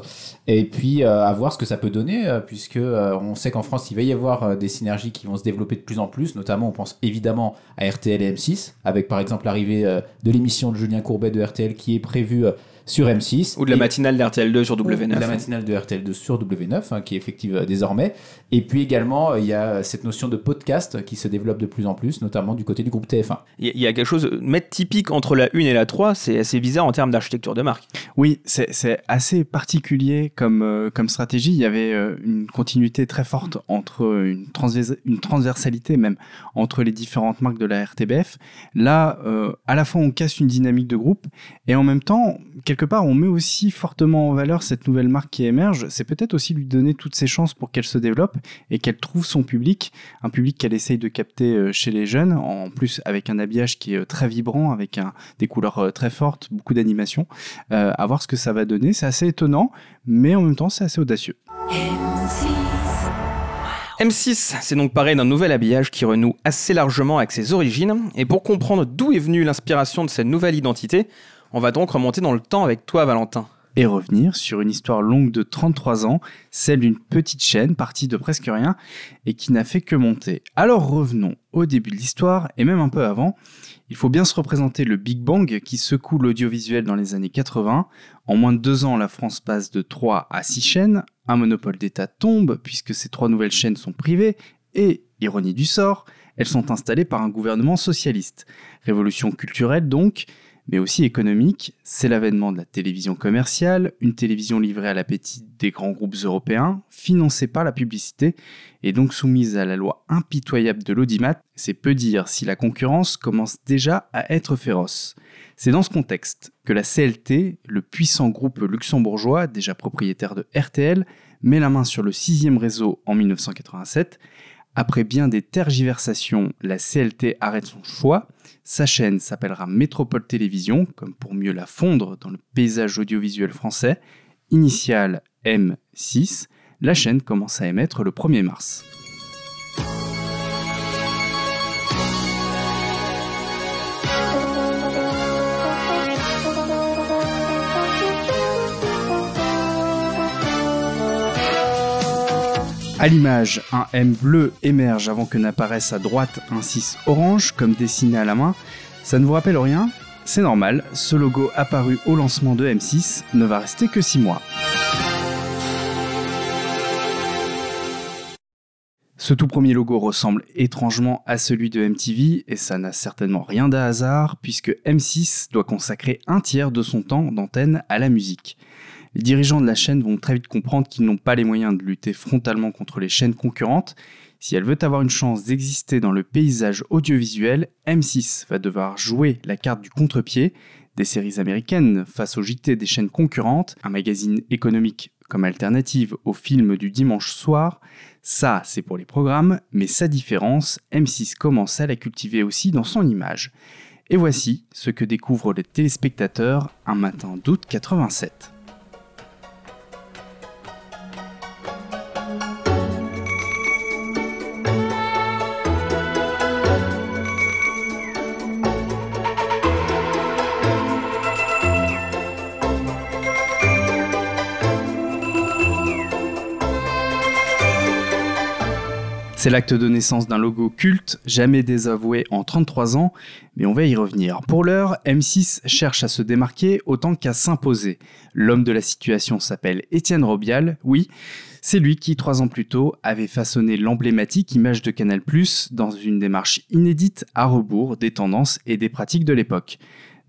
et puis euh, à voir ce que ça peut donner, euh, puisque euh, on sait qu'en France, il va y avoir euh, des synergies qui vont se développer de plus en plus, notamment on pense évidemment à RTL et M6, avec par exemple l'arrivée euh, de l'émission de Julien Courbet de RTL qui est prévue euh, sur M6. Ou de la matinale d'RTL2 sur ou W9. de la matinale de RTL2 sur W9, hein, qui est effective euh, désormais. Et puis également, euh, il y a cette notion de podcast qui se développe de plus en plus, notamment du côté du groupe TF1. Il y a- quelque chose, mettre typique entre la 1 et la 3, c'est assez bizarre en termes d'architecture de marque. Oui, c'est assez particulier comme, euh, comme stratégie. Il y avait euh, une continuité très forte entre euh, une, transvers- une transversalité même entre les différentes marques de la RTBF. Là, euh, à la fois on casse une dynamique de groupe et en même temps, quelque part, on met aussi fortement en valeur cette nouvelle marque qui émerge. C'est peut-être aussi lui donner toutes ses chances pour qu'elle se développe et qu'elle trouve son public, un public qu'elle essaye de capter euh, chez les jeunes, en plus avec un habillage qui est euh, très vibrant, avec des couleurs euh, très fortes, beaucoup d'animation. Euh, à voir ce que ça va donner. C'est assez étonnant, mais en même temps, c'est assez audacieux. M6, c'est donc pareil d'un nouvel habillage qui renoue assez largement avec ses origines. Et pour comprendre d'où est venue l'inspiration de cette nouvelle identité, on va donc remonter dans le temps avec toi, Valentin. Et revenir sur une histoire longue de 33 ans, celle d'une petite chaîne partie de presque rien et qui n'a fait que monter. Alors revenons au début de l'histoire et même un peu avant. Il faut bien se représenter le Big Bang qui secoue l'audiovisuel dans les années 80. En moins de deux ans, la France passe de 3 à 6 chaînes. Un monopole d'État tombe puisque ces trois nouvelles chaînes sont privées et, ironie du sort, elles sont installées par un gouvernement socialiste. Révolution culturelle donc, mais aussi économique. C'est l'avènement de la télévision commerciale, une télévision livrée à l'appétit des grands groupes européens, financée par la publicité et donc soumise à la loi impitoyable de l'audimat. C'est peu dire si la concurrence commence déjà à être féroce. C'est dans ce contexte que la CLT, le puissant groupe luxembourgeois, déjà propriétaire de RTL, met la main sur le sixième réseau en 1987. Après bien des tergiversations, la CLT arrête son choix. Sa chaîne s'appellera Métropole Télévision, comme pour mieux la fondre dans le paysage audiovisuel français. Initiale M6, la chaîne commence à émettre le 1er mars. À l'image, un M bleu émerge avant que n'apparaisse à droite un 6 orange, comme dessiné à la main. Ça ne vous rappelle rien? C'est normal, ce logo apparu au lancement de M6 ne va rester que 6 mois. Ce tout premier logo ressemble étrangement à celui de MTV et ça n'a certainement rien de hasard puisque M6 doit consacrer un tiers de son temps d'antenne à la musique. Les dirigeants de la chaîne vont très vite comprendre qu'ils n'ont pas les moyens de lutter frontalement contre les chaînes concurrentes. Si elle veut avoir une chance d'exister dans le paysage audiovisuel, M6 va devoir jouer la carte du contre-pied, des séries américaines face au JT des chaînes concurrentes, un magazine économique comme alternative au film du dimanche soir. Ça, c'est pour les programmes, mais sa différence, M6 commence à la cultiver aussi dans son image. Et voici ce que découvrent les téléspectateurs un matin d'août 87. C'est l'acte de naissance d'un logo culte, jamais désavoué en 33 ans, mais on va y revenir. Pour l'heure, M6 cherche à se démarquer autant qu'à s'imposer. L'homme de la situation s'appelle Étienne Robial, oui, c'est lui qui, trois ans plus tôt, avait façonné l'emblématique image de Canal+, dans une démarche inédite à rebours des tendances et des pratiques de l'époque.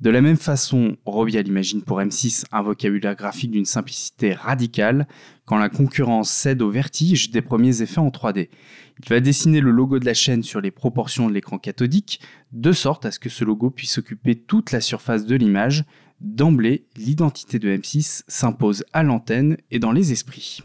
De la même façon, Robial imagine pour M6 un vocabulaire graphique d'une simplicité radicale, quand la concurrence cède au vertige des premiers effets en 3D. Il va dessiner le logo de la chaîne sur les proportions de l'écran cathodique, de sorte à ce que ce logo puisse occuper toute la surface de l'image. D'emblée, l'identité de M6 s'impose à l'antenne et dans les esprits.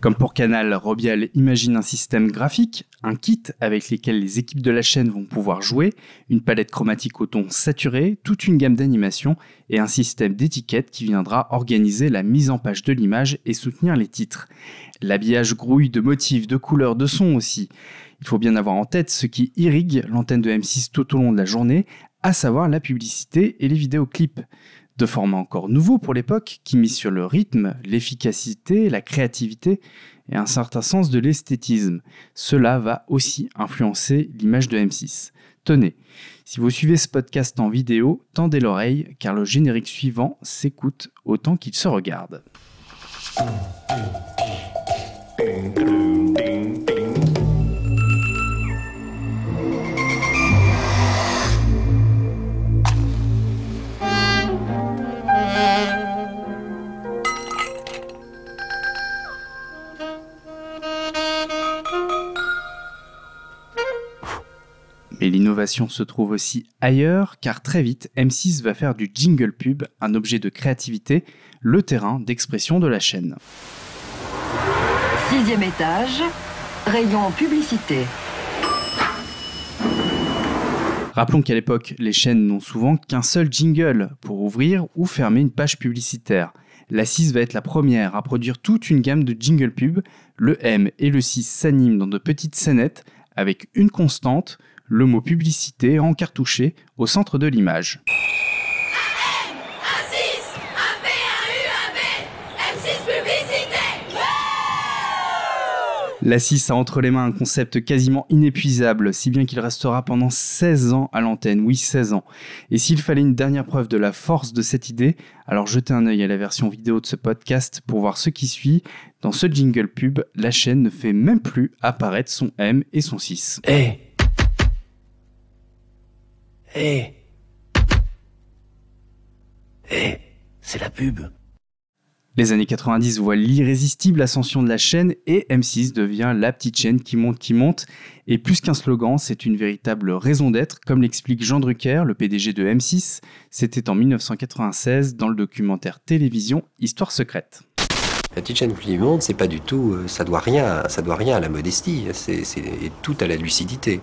Comme pour Canal, Robial imagine un système graphique, un kit avec lequel les équipes de la chaîne vont pouvoir jouer, une palette chromatique au ton saturé, toute une gamme d'animations et un système d'étiquettes qui viendra organiser la mise en page de l'image et soutenir les titres. L'habillage grouille de motifs, de couleurs, de sons aussi. Il faut bien avoir en tête ce qui irrigue l'antenne de M6 tout au long de la journée, à savoir la publicité et les vidéoclips de format encore nouveau pour l'époque, qui mise sur le rythme, l'efficacité, la créativité et un certain sens de l'esthétisme. Cela va aussi influencer l'image de M6. Tenez, si vous suivez ce podcast en vidéo, tendez l'oreille car le générique suivant s'écoute autant qu'il se regarde. L'innovation se trouve aussi ailleurs, car très vite, M6 va faire du jingle pub un objet de créativité, le terrain d'expression de la chaîne. Sixième étage, rayon publicité. Rappelons qu'à l'époque, les chaînes n'ont souvent qu'un seul jingle pour ouvrir ou fermer une page publicitaire. La 6 va être la première à produire toute une gamme de jingle pub. Le M et le 6 s'animent dans de petites scénettes avec une constante, le mot publicité encartouché au centre de l'image. La 6 a entre les mains un concept quasiment inépuisable, si bien qu'il restera pendant 16 ans à l'antenne, oui 16 ans. Et s'il fallait une dernière preuve de la force de cette idée, alors jetez un œil à la version vidéo de ce podcast pour voir ce qui suit. Dans ce jingle pub, la chaîne ne fait même plus apparaître son M et son 6. Hé Hé Hé C'est la pub Les années 90 voient l'irrésistible ascension de la chaîne et M6 devient la petite chaîne qui monte, qui monte. Et plus qu'un slogan, c'est une véritable raison d'être, comme l'explique Jean Drucker, le PDG de M6. C'était en 1996 dans le documentaire télévision Histoire secrète. La petite chaîne monte, c'est pas du tout, euh, ça doit rien, ça doit rien à la modestie, c'est c'est tout à la lucidité.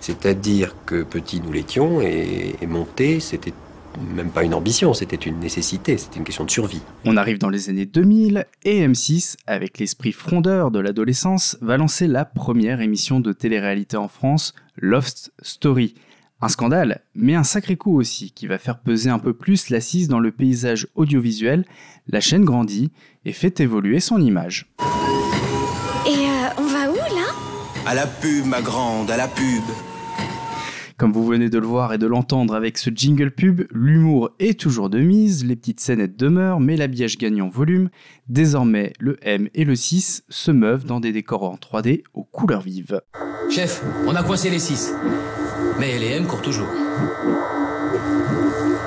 C'est-à-dire que petit nous l'étions et, et monter, c'était même pas une ambition, c'était une nécessité, c'était une question de survie. On arrive dans les années 2000 et M6, avec l'esprit frondeur de l'adolescence, va lancer la première émission de télé-réalité en France, Lost Story. Un scandale, mais un sacré coup aussi, qui va faire peser un peu plus l'assise dans le paysage audiovisuel. La chaîne grandit et fait évoluer son image. Et euh, on va où là? À la pub, ma grande, à la pub. Comme vous venez de le voir et de l'entendre avec ce jingle pub, l'humour est toujours de mise, les petites scénettes demeurent, mais l'habillage gagne en volume. Désormais, le M et le 6 se meuvent dans des décors en 3D aux couleurs vives. Chef, on a coincé les 6. Mais les M courent toujours.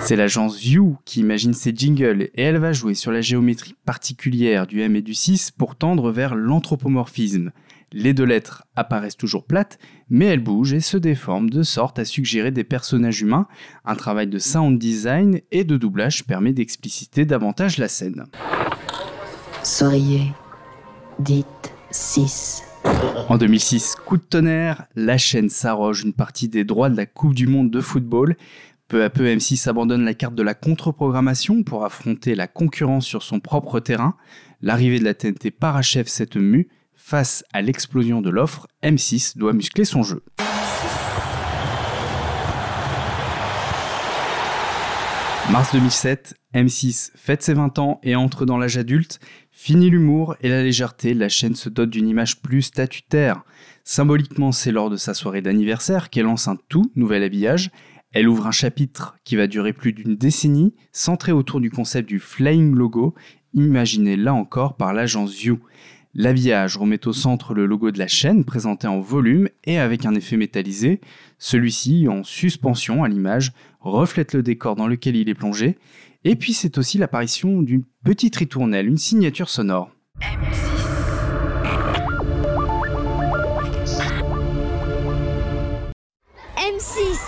C'est l'agence View qui imagine ces jingles et elle va jouer sur la géométrie particulière du M et du 6 pour tendre vers l'anthropomorphisme. Les deux lettres apparaissent toujours plates, mais elles bougent et se déforment de sorte à suggérer des personnages humains. Un travail de sound design et de doublage permet d'expliciter davantage la scène. Dites 6. En 2006, coup de tonnerre, la chaîne s'arroge une partie des droits de la Coupe du Monde de football. Peu à peu, M6 abandonne la carte de la contre-programmation pour affronter la concurrence sur son propre terrain. L'arrivée de la TNT parachève cette mue. Face à l'explosion de l'offre, M6 doit muscler son jeu. Mars 2007, M6 fête ses 20 ans et entre dans l'âge adulte. Fini l'humour et la légèreté, la chaîne se dote d'une image plus statutaire. Symboliquement, c'est lors de sa soirée d'anniversaire qu'elle lance un tout nouvel habillage. Elle ouvre un chapitre qui va durer plus d'une décennie, centré autour du concept du Flying Logo, imaginé là encore par l'agence View. L'habillage remet au centre le logo de la chaîne présenté en volume et avec un effet métallisé. Celui-ci, en suspension à l'image, reflète le décor dans lequel il est plongé. Et puis c'est aussi l'apparition d'une petite ritournelle, une signature sonore. M6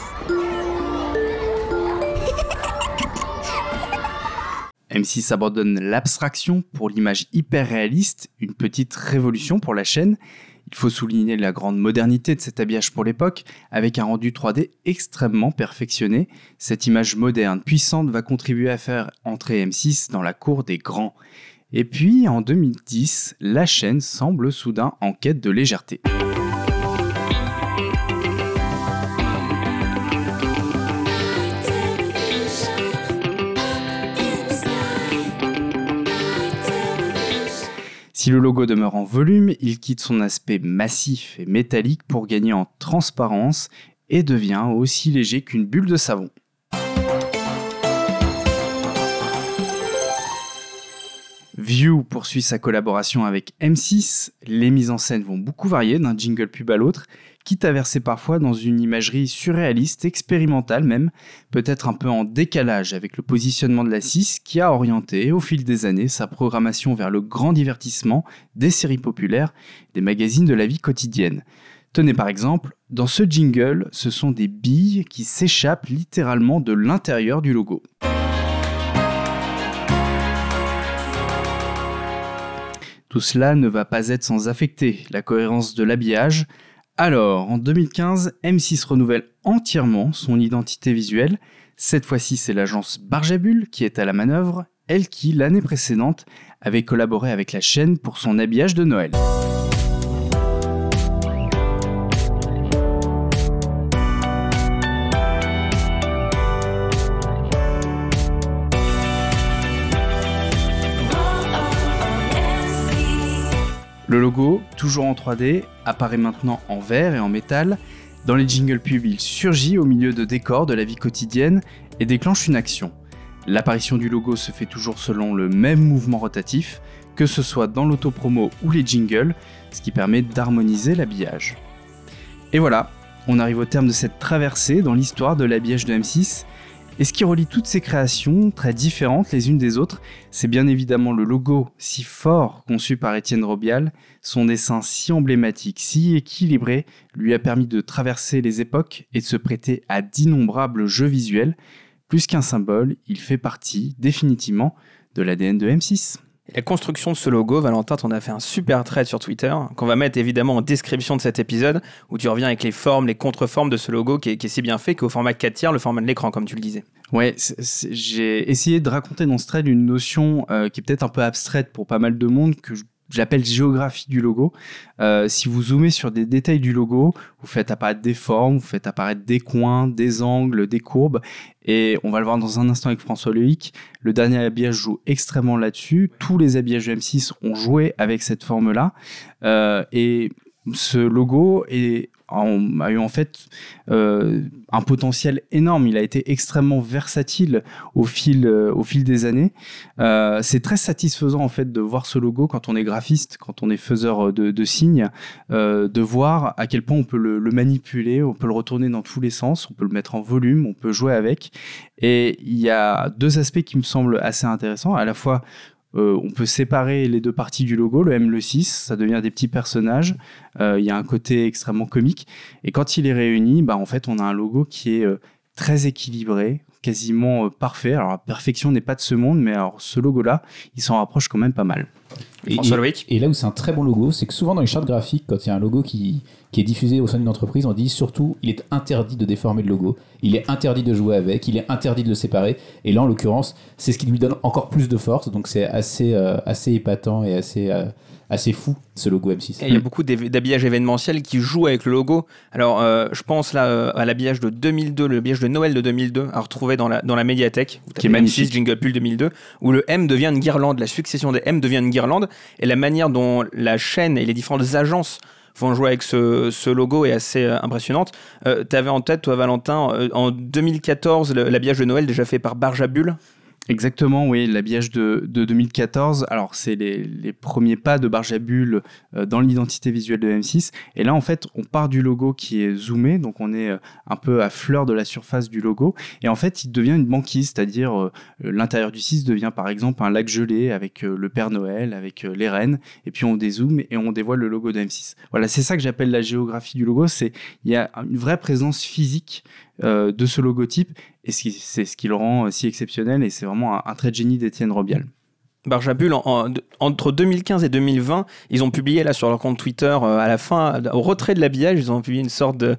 M6 abandonne l'abstraction pour l'image hyper réaliste, une petite révolution pour la chaîne. Il faut souligner la grande modernité de cet habillage pour l'époque, avec un rendu 3D extrêmement perfectionné. Cette image moderne, puissante, va contribuer à faire entrer M6 dans la cour des grands. Et puis, en 2010, la chaîne semble soudain en quête de légèreté. Si le logo demeure en volume, il quitte son aspect massif et métallique pour gagner en transparence et devient aussi léger qu'une bulle de savon. View poursuit sa collaboration avec M6. Les mises en scène vont beaucoup varier d'un jingle pub à l'autre, quitte à verser parfois dans une imagerie surréaliste, expérimentale même, peut-être un peu en décalage avec le positionnement de la 6 qui a orienté au fil des années sa programmation vers le grand divertissement des séries populaires, des magazines de la vie quotidienne. Tenez par exemple, dans ce jingle, ce sont des billes qui s'échappent littéralement de l'intérieur du logo. Tout cela ne va pas être sans affecter la cohérence de l'habillage. Alors, en 2015, M6 renouvelle entièrement son identité visuelle. Cette fois-ci, c'est l'agence Barjabul qui est à la manœuvre, elle qui, l'année précédente, avait collaboré avec la chaîne pour son habillage de Noël. Le logo, toujours en 3D, apparaît maintenant en vert et en métal. Dans les jingles pub, il surgit au milieu de décors de la vie quotidienne et déclenche une action. L'apparition du logo se fait toujours selon le même mouvement rotatif, que ce soit dans l'autopromo ou les jingles, ce qui permet d'harmoniser l'habillage. Et voilà, on arrive au terme de cette traversée dans l'histoire de l'habillage de M6. Et ce qui relie toutes ces créations, très différentes les unes des autres, c'est bien évidemment le logo si fort conçu par Étienne Robial. Son dessin si emblématique, si équilibré, lui a permis de traverser les époques et de se prêter à d'innombrables jeux visuels. Plus qu'un symbole, il fait partie définitivement de l'ADN de M6. La construction de ce logo, Valentin, t'en as fait un super thread sur Twitter, qu'on va mettre évidemment en description de cet épisode, où tu reviens avec les formes, les contreformes de ce logo qui est, si bien fait qu'au format 4 tiers, le format de l'écran, comme tu le disais. Ouais, j'ai essayé de raconter dans ce thread une notion euh, qui est peut-être un peu abstraite pour pas mal de monde, que j'appelle géographie du logo. Euh, si vous zoomez sur des détails du logo, vous faites apparaître des formes, vous faites apparaître des coins, des angles, des courbes, et on va le voir dans un instant avec François Loïc. Le dernier habillage joue extrêmement là-dessus. Tous les habillages de M6 ont joué avec cette forme-là, Euh, et ce logo est en- a eu en fait euh, un potentiel énorme. Il a été extrêmement versatile au fil, euh, au fil des années. Euh, c'est très satisfaisant en fait de voir ce logo quand on est graphiste, quand on est faiseur de, de signes, de voir à quel point on peut le manipuler, on peut le retourner dans tous les sens, on peut le mettre en volume, on peut jouer avec. Et il y a deux aspects qui me semblent assez intéressants. À la fois, euh, on peut séparer les deux parties du logo, le M, le 6, ça devient des petits personnages. Euh, Il y a un côté extrêmement comique. Et quand il est réuni, bah, en fait, on a un logo qui est euh, très équilibré, quasiment euh, parfait. Alors, la perfection n'est pas de ce monde, mais alors, ce logo-là, il s'en rapproche quand même pas mal. Et, et- et là où c'est un très bon logo, c'est que souvent dans les chartes graphiques, quand il y a un logo qui, qui est diffusé au sein d'une entreprise, on dit surtout il est interdit de déformer le logo, il est interdit de jouer avec, il est interdit de le séparer. Et là, en l'occurrence, c'est ce qui lui donne encore plus de force. Donc c'est assez, euh, assez épatant et assez, euh, assez fou ce logo M6. Et il y a beaucoup d'habillages événementiels qui jouent avec le logo. Alors, euh, je pense là euh, à l'habillage de 2002, l'habillage de Noël de 2002, à retrouver dans la, dans la médiathèque, Qui est magnifique. M6 Jingle Pull 2002, où le M devient une guirlande, la succession des M devient une guirlande, et la manière dont la chaîne et les différentes agences vont jouer avec ce, ce logo est assez euh, impressionnante. Euh, tu avais en tête, toi, Valentin, en 2014, le- l'habillage de Noël déjà fait par Barjabul. Exactement, oui, l'habillage de, de 2014. Alors, c'est les, les premiers pas de Barjabul euh, dans l'identité visuelle de M6. Et là, en fait, on part du logo qui est zoomé, donc on est euh, un peu à fleur de la surface du logo. Et en fait, il devient une banquise, c'est-à-dire euh, l'intérieur du 6 devient par exemple un lac gelé avec le Père Noël, avec les rennes. Et puis on dézoome et on dévoile le logo de M6. Voilà, c'est ça que j'appelle la géographie du logo. C'est il y a une vraie présence physique euh, de ce logotype. Et c'est ce qui le rend si exceptionnel. Et c'est vraiment un, trait de génie d'Étienne Robial. Barjabul, en, entre 2015 et 2020, ils ont publié là sur leur compte Twitter, euh, à la fin, au retrait de l'habillage, ils ont publié une sorte de,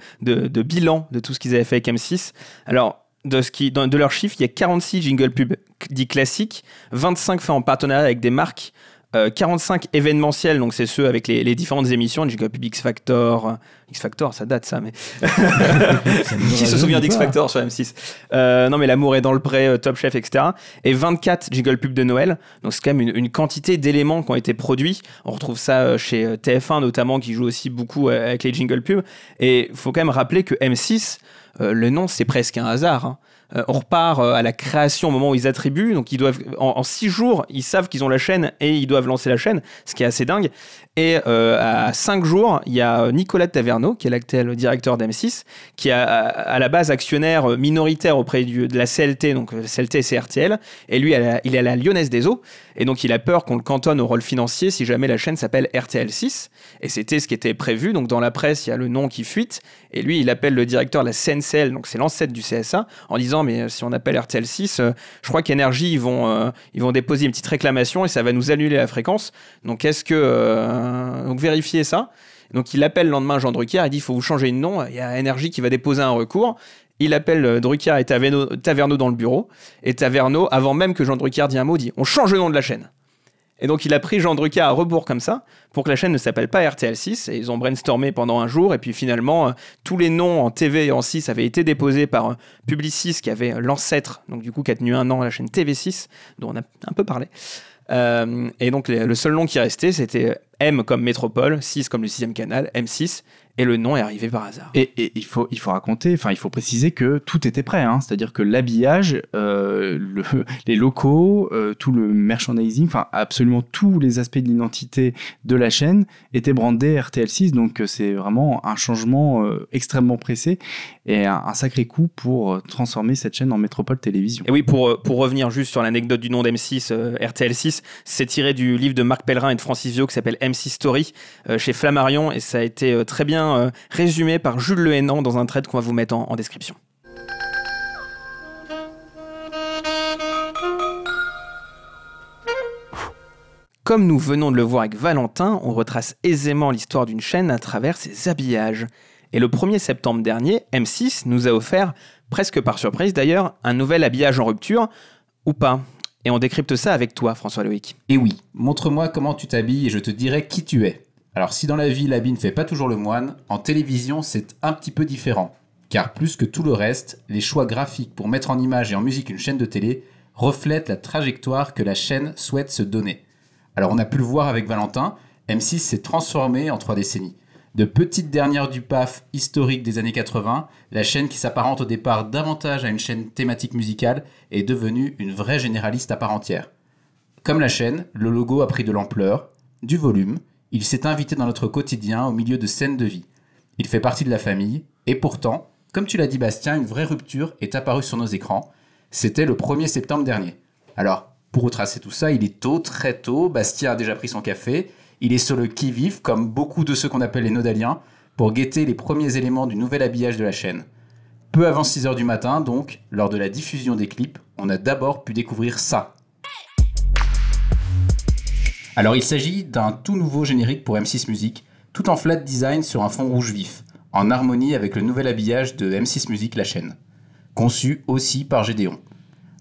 bilan de tout ce qu'ils avaient fait avec M6. Alors, de, ce qui, de leurs chiffres, il y a 46 jingle pub dits classiques, 25 faits en partenariat avec des marques, 45 euh, événementiels, donc c'est ceux avec les, différentes émissions, Jingle Pub X Factor, euh, X Factor, ça date ça, mais qui se souvient d'X Factor sur M6 euh, Non, mais l'amour est dans le pré, Top Chef, etc. Et 24 Jingle Pub de Noël, donc c'est quand même une, une quantité d'éléments qui ont été produits. On retrouve ça chez TF1 notamment, qui joue aussi beaucoup avec les Jingle Pub. Et il faut quand même rappeler que M6, le nom c'est presque un hasard. Hein. Euh, on repart euh, à la création au moment où ils attribuent. Donc, ils doivent, en, six jours, ils savent qu'ils ont la chaîne et ils doivent lancer la chaîne, ce qui est assez dingue. Et euh, à cinq jours, il y a Nicolas Taverneau, qui est l'actuel directeur d'M6, qui est à, la base actionnaire minoritaire auprès de la CLT, donc CLT c'est RTL, et lui, il est à la Lyonnaise des Eaux, et donc il a peur qu'on le cantonne au rôle financier si jamais la chaîne s'appelle RTL6, et c'était ce qui était prévu, donc dans la presse, il y a le nom qui fuite, et lui, il appelle le directeur de la CNCL, donc c'est l'ancêtre du CSA, en disant, mais si on appelle RTL6, je crois qu'Energy, ils, vont euh, ils vont déposer une petite réclamation et ça va nous annuler la fréquence, donc est-ce que... Euh, donc vérifiez ça. Donc il appelle le lendemain Jean Drucker, il dit il faut vous changer de nom, il y a Énergie qui va déposer un recours. Il appelle euh, Drucker et Taverneau, dans le bureau. Et Taverneau, avant même que Jean Drucker dise un mot, dit on change le nom de la chaîne. Et donc il a pris Jean Drucker à rebours comme ça, pour que la chaîne ne s'appelle pas RTL6. Et ils ont brainstormé pendant un jour. Et puis finalement, euh, tous les noms en TV et en 6 avaient été déposés par euh, Publicis, qui avait l'ancêtre, donc du coup qui a tenu un an la chaîne TV6, dont on a un peu parlé. et donc le seul nom qui restait, c'était M comme métropole, 6 comme le sixième canal, M6, et le nom est arrivé par hasard. Et, il, faut, il faut raconter, enfin il faut préciser que tout était prêt, hein. c'est-à-dire que l'habillage, euh, le, les locaux, euh, tout le merchandising, enfin absolument tous les aspects de l'identité de la chaîne étaient brandés RTL6, donc euh, c'est vraiment un changement extrêmement pressé et un, sacré coup pour transformer cette chaîne en métropole télévision. Et oui, pour, pour revenir juste sur l'anecdote du nom d'M6, RTL6, c'est tiré du livre de Marc Pellerin et de Francis Vio qui s'appelle MC Story chez Flammarion et ça a été très bien euh, résumé par Jules Le Hénan dans un trait qu'on va vous mettre en, description. Comme nous venons de le voir avec Valentin, on retrace aisément l'histoire d'une chaîne à travers ses habillages. Et le 1er septembre dernier, M6 nous a offert, presque par surprise d'ailleurs, un nouvel habillage en rupture, ou pas. Et on décrypte ça avec toi, François Loïc. Et oui, montre-moi comment tu t'habilles et je te dirai qui tu es. Alors si dans la vie l'habit ne fait pas toujours le moine, en télévision c'est un petit peu différent. Car plus que tout le reste, les choix graphiques pour mettre en image et en musique une chaîne de télé reflètent la trajectoire que la chaîne souhaite se donner. Alors on a pu le voir avec Valentin, M6 s'est transformé en trois décennies. De petite dernière du PAF historique des années 80, la chaîne qui s'apparente au départ davantage à une chaîne thématique musicale est devenue une vraie généraliste à part entière. Comme la chaîne, le logo a pris de l'ampleur, du volume, il s'est invité dans notre quotidien au milieu de scènes de vie. Il fait partie de la famille, et pourtant, comme tu l'as dit Bastien, une vraie rupture est apparue sur nos écrans. C'était le 1er septembre dernier. Alors, pour retracer tout ça, il est tôt, très tôt, Bastien a déjà pris son café, il est sur le qui-vive, comme beaucoup de ceux qu'on appelle les nodaliens, pour guetter les premiers éléments du nouvel habillage de la chaîne. Peu avant 6h du matin, donc, lors de la diffusion des clips, on a d'abord pu découvrir ça. Alors il s'agit d'un tout nouveau générique pour M6 Music, tout en flat design sur un fond rouge vif, en harmonie avec le nouvel habillage de M6 Music la chaîne, conçu aussi par Gédéon.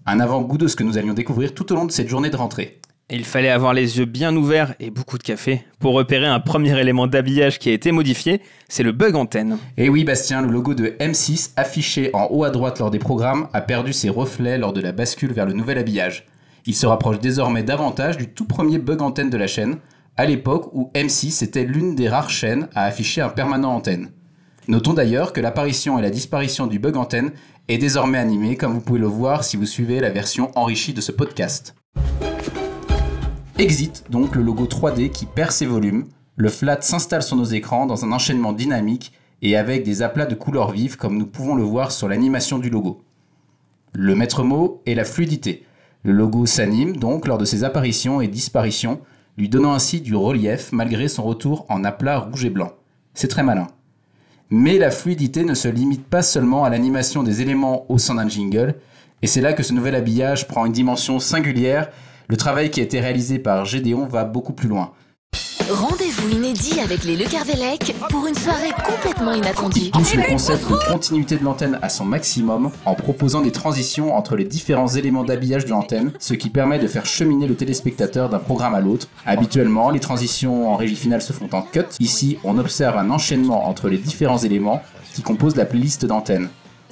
Un avant-goût de ce que nous allions découvrir tout au long de cette journée de rentrée. il fallait avoir les yeux bien ouverts et beaucoup de café pour repérer un premier élément d'habillage qui a été modifié, c'est le bug antenne. Et oui Bastien, le logo de M6 affiché en haut à droite lors des programmes a perdu ses reflets lors de la bascule vers le nouvel habillage. Il se rapproche désormais davantage du tout premier bug antenne de la chaîne, à l'époque où M6 était l'une des rares chaînes à afficher un permanent antenne. Notons d'ailleurs que l'apparition et la disparition du bug antenne est désormais animée, comme vous pouvez le voir si vous suivez la version enrichie de ce podcast. Exit donc le logo 3D qui perd ses volumes, le flat s'installe sur nos écrans dans un enchaînement dynamique et avec des aplats de couleurs vives comme nous pouvons le voir sur l'animation du logo. Le maître mot est la fluidité. Le logo s'anime donc lors de ses apparitions et disparitions, lui donnant ainsi du relief malgré son retour en aplat rouge et blanc. C'est très malin. Mais la fluidité ne se limite pas seulement à l'animation des éléments au sein d'un jingle, et c'est là que ce nouvel habillage prend une dimension singulière. Le travail qui a été réalisé par Gédéon va beaucoup plus loin. Inédit avec les Le Carvelec pour une soirée complètement inattendue. pousse le concept de continuité de l'antenne à son maximum en proposant des transitions entre les différents éléments d'habillage de l'antenne, ce qui permet de faire cheminer le téléspectateur d'un programme à l'autre. Habituellement, les transitions en régie finale se font en cut. Ici, on observe un enchaînement entre les différents éléments qui composent la playlist d'antenne,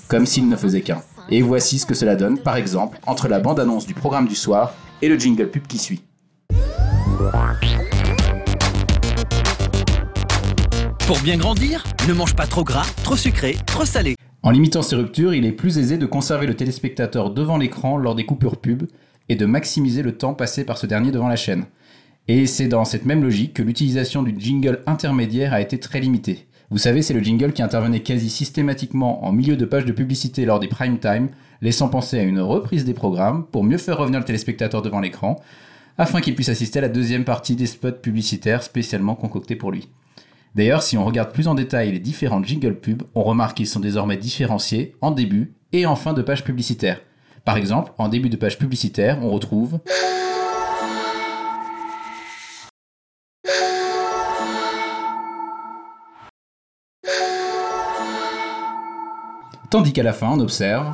comme s'il ne faisait qu'un. Et voici ce que cela donne, par exemple, entre la bande-annonce du programme du soir et le jingle pub qui suit. Pour bien grandir, ne mange pas trop gras, trop sucré, trop salé. En limitant ces ruptures, il est plus aisé de conserver le téléspectateur devant l'écran lors des coupures pub et de maximiser le temps passé par ce dernier devant la chaîne. Et c'est dans cette même logique que l'utilisation du jingle intermédiaire a été très limitée. Vous savez, c'est le jingle qui intervenait quasi systématiquement en milieu de page de publicité lors des prime time, laissant penser à une reprise des programmes pour mieux faire revenir le téléspectateur devant l'écran, afin qu'il puisse assister à la deuxième partie des spots publicitaires spécialement concoctés pour lui. D'ailleurs, si on regarde plus en détail les différents jingle pubs, on remarque qu'ils sont désormais différenciés en début et en fin de page publicitaire. Par exemple, en début de page publicitaire, on retrouve Tandis qu'à la fin, on observe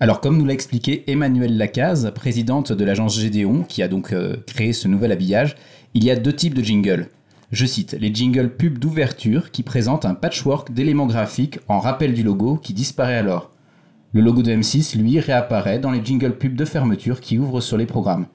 Alors, comme nous l'a expliqué Emmanuel Lacaze, présidente de l'agence Gédéon, qui a donc euh, créé ce nouvel habillage, il y a deux types de jingles. Je cite les jingles pub d'ouverture qui présentent un patchwork d'éléments graphiques en rappel du logo qui disparaît alors. Le logo de M6, lui, réapparaît dans les jingles pub de fermeture qui ouvrent sur les programmes.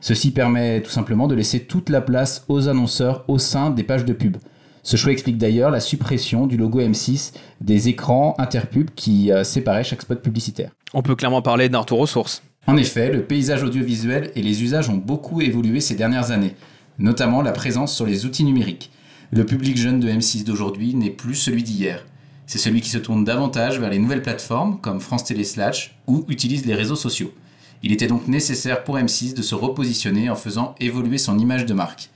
Ceci permet tout simplement de laisser toute la place aux annonceurs au sein des pages de pub. Ce choix explique d'ailleurs la suppression du logo M6 des écrans interpub qui euh, séparaient chaque spot publicitaire. On peut clairement parler d'un retour aux sources. En effet, le paysage audiovisuel et les usages ont beaucoup évolué ces dernières années, notamment la présence sur les outils numériques. Le public jeune de M6 d'aujourd'hui n'est plus celui d'hier. C'est celui qui se tourne davantage vers les nouvelles plateformes comme France Télé Slash ou utilise les réseaux sociaux. Il était donc nécessaire pour M6 de se repositionner en faisant évoluer son image de marque.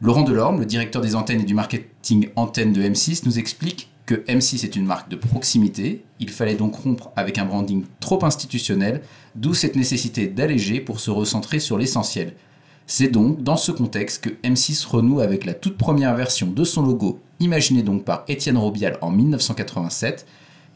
Laurent Delorme, le directeur des antennes et du marketing antenne de M6, nous explique que M6 est une marque de proximité, il fallait donc rompre avec un branding trop institutionnel, d'où cette nécessité d'alléger pour se recentrer sur l'essentiel. C'est donc dans ce contexte que M6 renoue avec la toute première version de son logo, imaginé donc par Étienne Robial en 1987,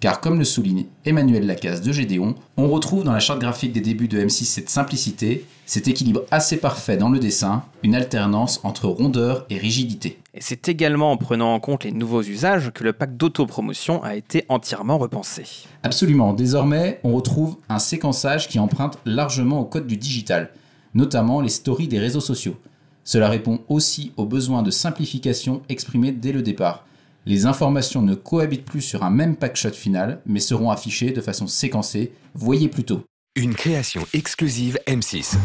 car comme le souligne Emmanuel Lacasse de Gédéon, on retrouve dans la charte graphique des débuts de M6 cette simplicité, cet équilibre assez parfait dans le dessin, une alternance entre rondeur et rigidité. Et c'est également en prenant en compte les nouveaux usages que le pack d'autopromotion a été entièrement repensé. Absolument, désormais on retrouve un séquençage qui emprunte largement au code du digital, notamment les stories des réseaux sociaux. Cela répond aussi aux besoins de simplification exprimés dès le départ. Les informations ne cohabitent plus sur un même packshot final, mais seront affichées de façon séquencée. Voyez plutôt. Une création exclusive M6.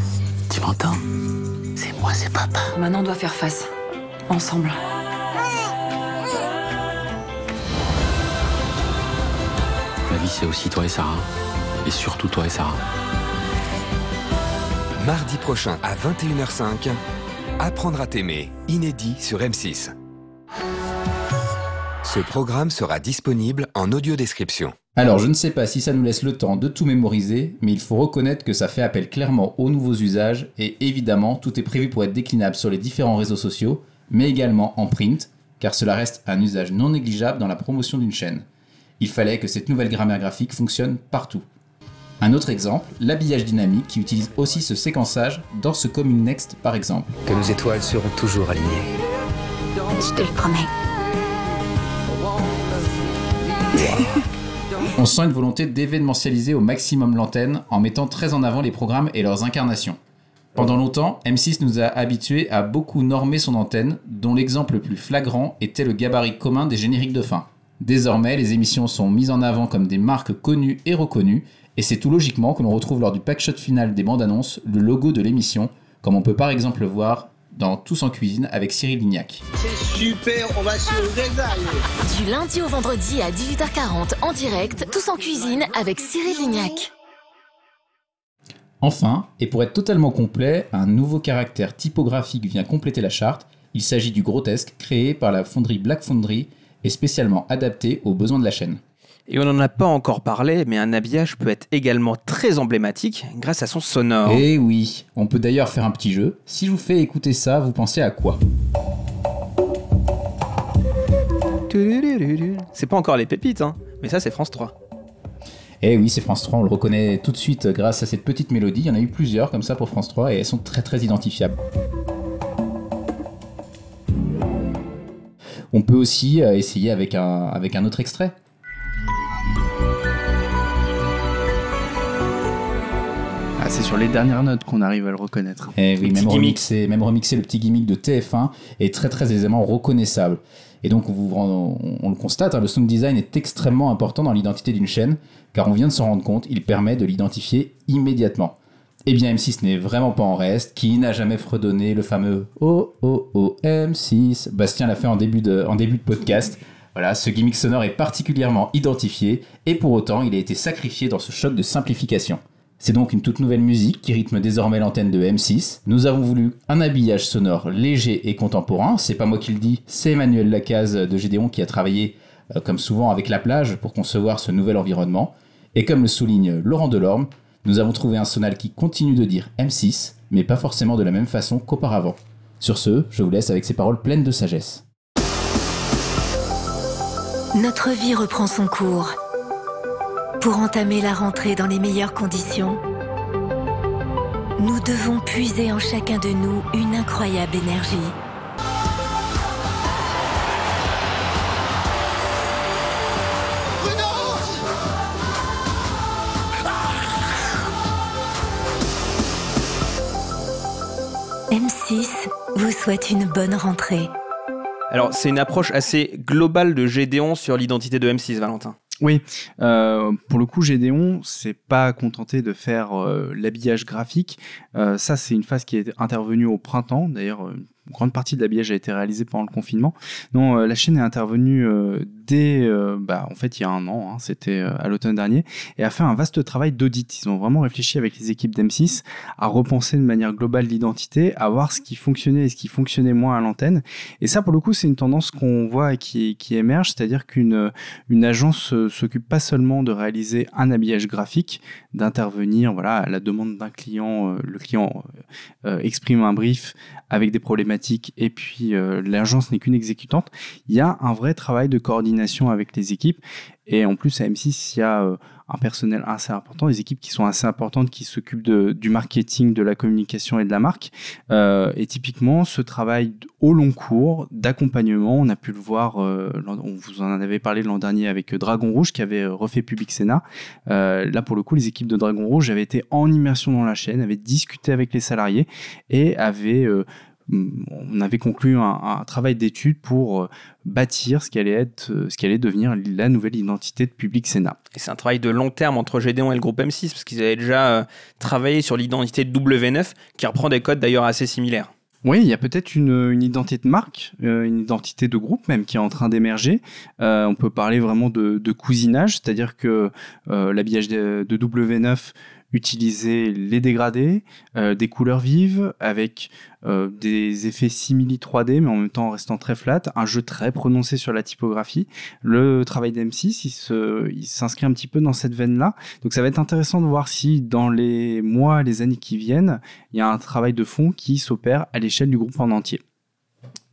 Tu m'entends? C'est moi, c'est papa. Maintenant, on doit faire face. Ensemble. La vie, c'est aussi toi et Sarah. Et surtout toi et Sarah. Mardi prochain à 21h05, Apprendre à t'aimer, inédit sur M6. Ce programme sera disponible en audio description. Alors je ne sais pas si ça nous laisse le temps de tout mémoriser, mais il faut reconnaître que ça fait appel clairement aux nouveaux usages, et évidemment tout est prévu pour être déclinable sur les différents réseaux sociaux, mais également en print, car cela reste un usage non négligeable dans la promotion d'une chaîne. Il fallait que cette nouvelle grammaire graphique fonctionne partout. Un autre exemple, l'habillage dynamique qui utilise aussi ce séquençage dans ce Commune Next par exemple. Que nos étoiles seront toujours alignées. Je te le promets. On sent une volonté d'événementialiser au maximum l'antenne en mettant très en avant les programmes et leurs incarnations. Pendant longtemps, M6 nous a habitués à beaucoup normer son antenne, dont l'exemple le plus flagrant était le gabarit commun des génériques de fin. Désormais, les émissions sont mises en avant comme des marques connues et reconnues, et c'est tout logiquement que l'on retrouve lors du packshot final des bandes annonces le logo de l'émission, comme on peut par exemple le voir dans Tous en cuisine avec Cyril Lignac. C'est super, on va se régaler. Du lundi au vendredi à 18h40 en direct, tous en cuisine avec Cyril Lignac. Enfin, et pour être totalement complet, un nouveau caractère typographique vient compléter la charte. Il s'agit du grotesque créé par la fonderie Black Foundry et spécialement adapté aux besoins de la chaîne. Et on n'en a pas encore parlé, mais un habillage peut être également très emblématique grâce à son sonore. Eh oui, on peut d'ailleurs faire un petit jeu. Si je vous fais écouter ça, vous pensez à quoi? C'est pas encore les pépites, hein, mais ça c'est France 3. Eh oui, c'est France 3, on le reconnaît tout de suite grâce à cette petite mélodie. Il y en a eu plusieurs comme ça pour France 3 et elles sont très très identifiables. On peut aussi euh, essayer avec un, avec un autre extrait. Ah, c'est sur les dernières notes qu'on arrive à le reconnaître. Eh oui, même remixer, même remixer le petit gimmick de TF1 est très très aisément reconnaissable. Et donc, on, le constate, hein, le sound design est extrêmement important dans l'identité d'une chaîne, car on vient de s'en rendre compte, il permet de l'identifier immédiatement. Eh bien, M6 n'est vraiment pas en reste. Qui n'a jamais fredonné le fameux Oh oh oh M6 Bastien l'a fait en début, de, en début de podcast. Voilà, ce gimmick sonore est particulièrement identifié, et pour autant, il a été sacrifié dans ce choc de simplification. C'est donc une toute nouvelle musique qui rythme désormais l'antenne de M6. Nous avons voulu un habillage sonore léger et contemporain. C'est pas moi qui le dis, c'est Emmanuel Lacaze de Gédéon qui a travaillé, euh, comme souvent, avec la plage pour concevoir ce nouvel environnement. Et comme le souligne Laurent Delorme, nous avons trouvé un sonal qui continue de dire M6, mais pas forcément de la même façon qu'auparavant. Sur ce, je vous laisse avec ces paroles pleines de sagesse. Notre vie reprend son cours. Pour entamer la rentrée dans les meilleures conditions, nous devons puiser en chacun de nous une incroyable énergie. M6 vous souhaite une bonne rentrée. Alors, c'est une approche assez globale de Gédéon sur l'identité de M6, Valentin. Oui, euh, pour le coup, Gédéon s'est pas contenté de faire euh, l'habillage graphique. Euh, ça, c'est une phase qui est intervenue au printemps. D'ailleurs, grande partie de l'habillage a été réalisée pendant le confinement. Non, la chaîne est intervenue dès, bah, en fait, il y a un an. Hein, C'était à l'automne dernier, et a fait un vaste travail d'audit. Ils ont vraiment réfléchi avec les équipes d'M6 à repenser de manière globale l'identité, à voir ce qui fonctionnait et ce qui fonctionnait moins à l'antenne. Et ça, pour le coup, c'est une tendance qu'on voit et qui, émerge, c'est-à-dire qu'une une agence s'occupe pas seulement de réaliser un habillage graphique, d'intervenir voilà, à la demande d'un client, euh, le client euh, euh, exprime un brief avec des problématiques et puis l'agence n'est qu'une exécutante. Il y a un vrai travail de coordination avec les équipes et en plus à M6 il y a un personnel assez important, des équipes qui sont assez importantes, qui s'occupent du marketing, de la communication et de la marque. Euh, et typiquement, ce travail au long cours d'accompagnement, on a pu le voir, euh, on vous en avait parlé l'an dernier avec Dragon Rouge qui avait refait Public Sénat. Euh, là, pour le coup, les équipes de Dragon Rouge avaient été en immersion dans la chaîne, avaient discuté avec les salariés et avaient on avait conclu un, travail d'étude pour euh, bâtir ce qui allait être, euh, ce devenir la nouvelle identité de Public Sénat. Et c'est un travail de long terme entre Gédéon et le groupe M6 parce qu'ils avaient déjà euh, travaillé sur l'identité de W9 qui reprend des codes d'ailleurs assez similaires. Oui, il y a peut-être une, identité de marque, une identité de groupe même qui est en train d'émerger. on peut parler vraiment de, cousinage, c'est-à-dire que l'habillage de, de, W9 utiliser les dégradés, euh, des couleurs vives avec euh, des effets simili 3D mais en même temps restant très flat, un jeu très prononcé sur la typographie. Le travail d'M6, il s'inscrit un petit peu dans cette veine-là. Donc ça va être intéressant de voir si dans les mois, les années qui viennent, il y a un travail de fond qui s'opère à l'échelle du groupe en entier.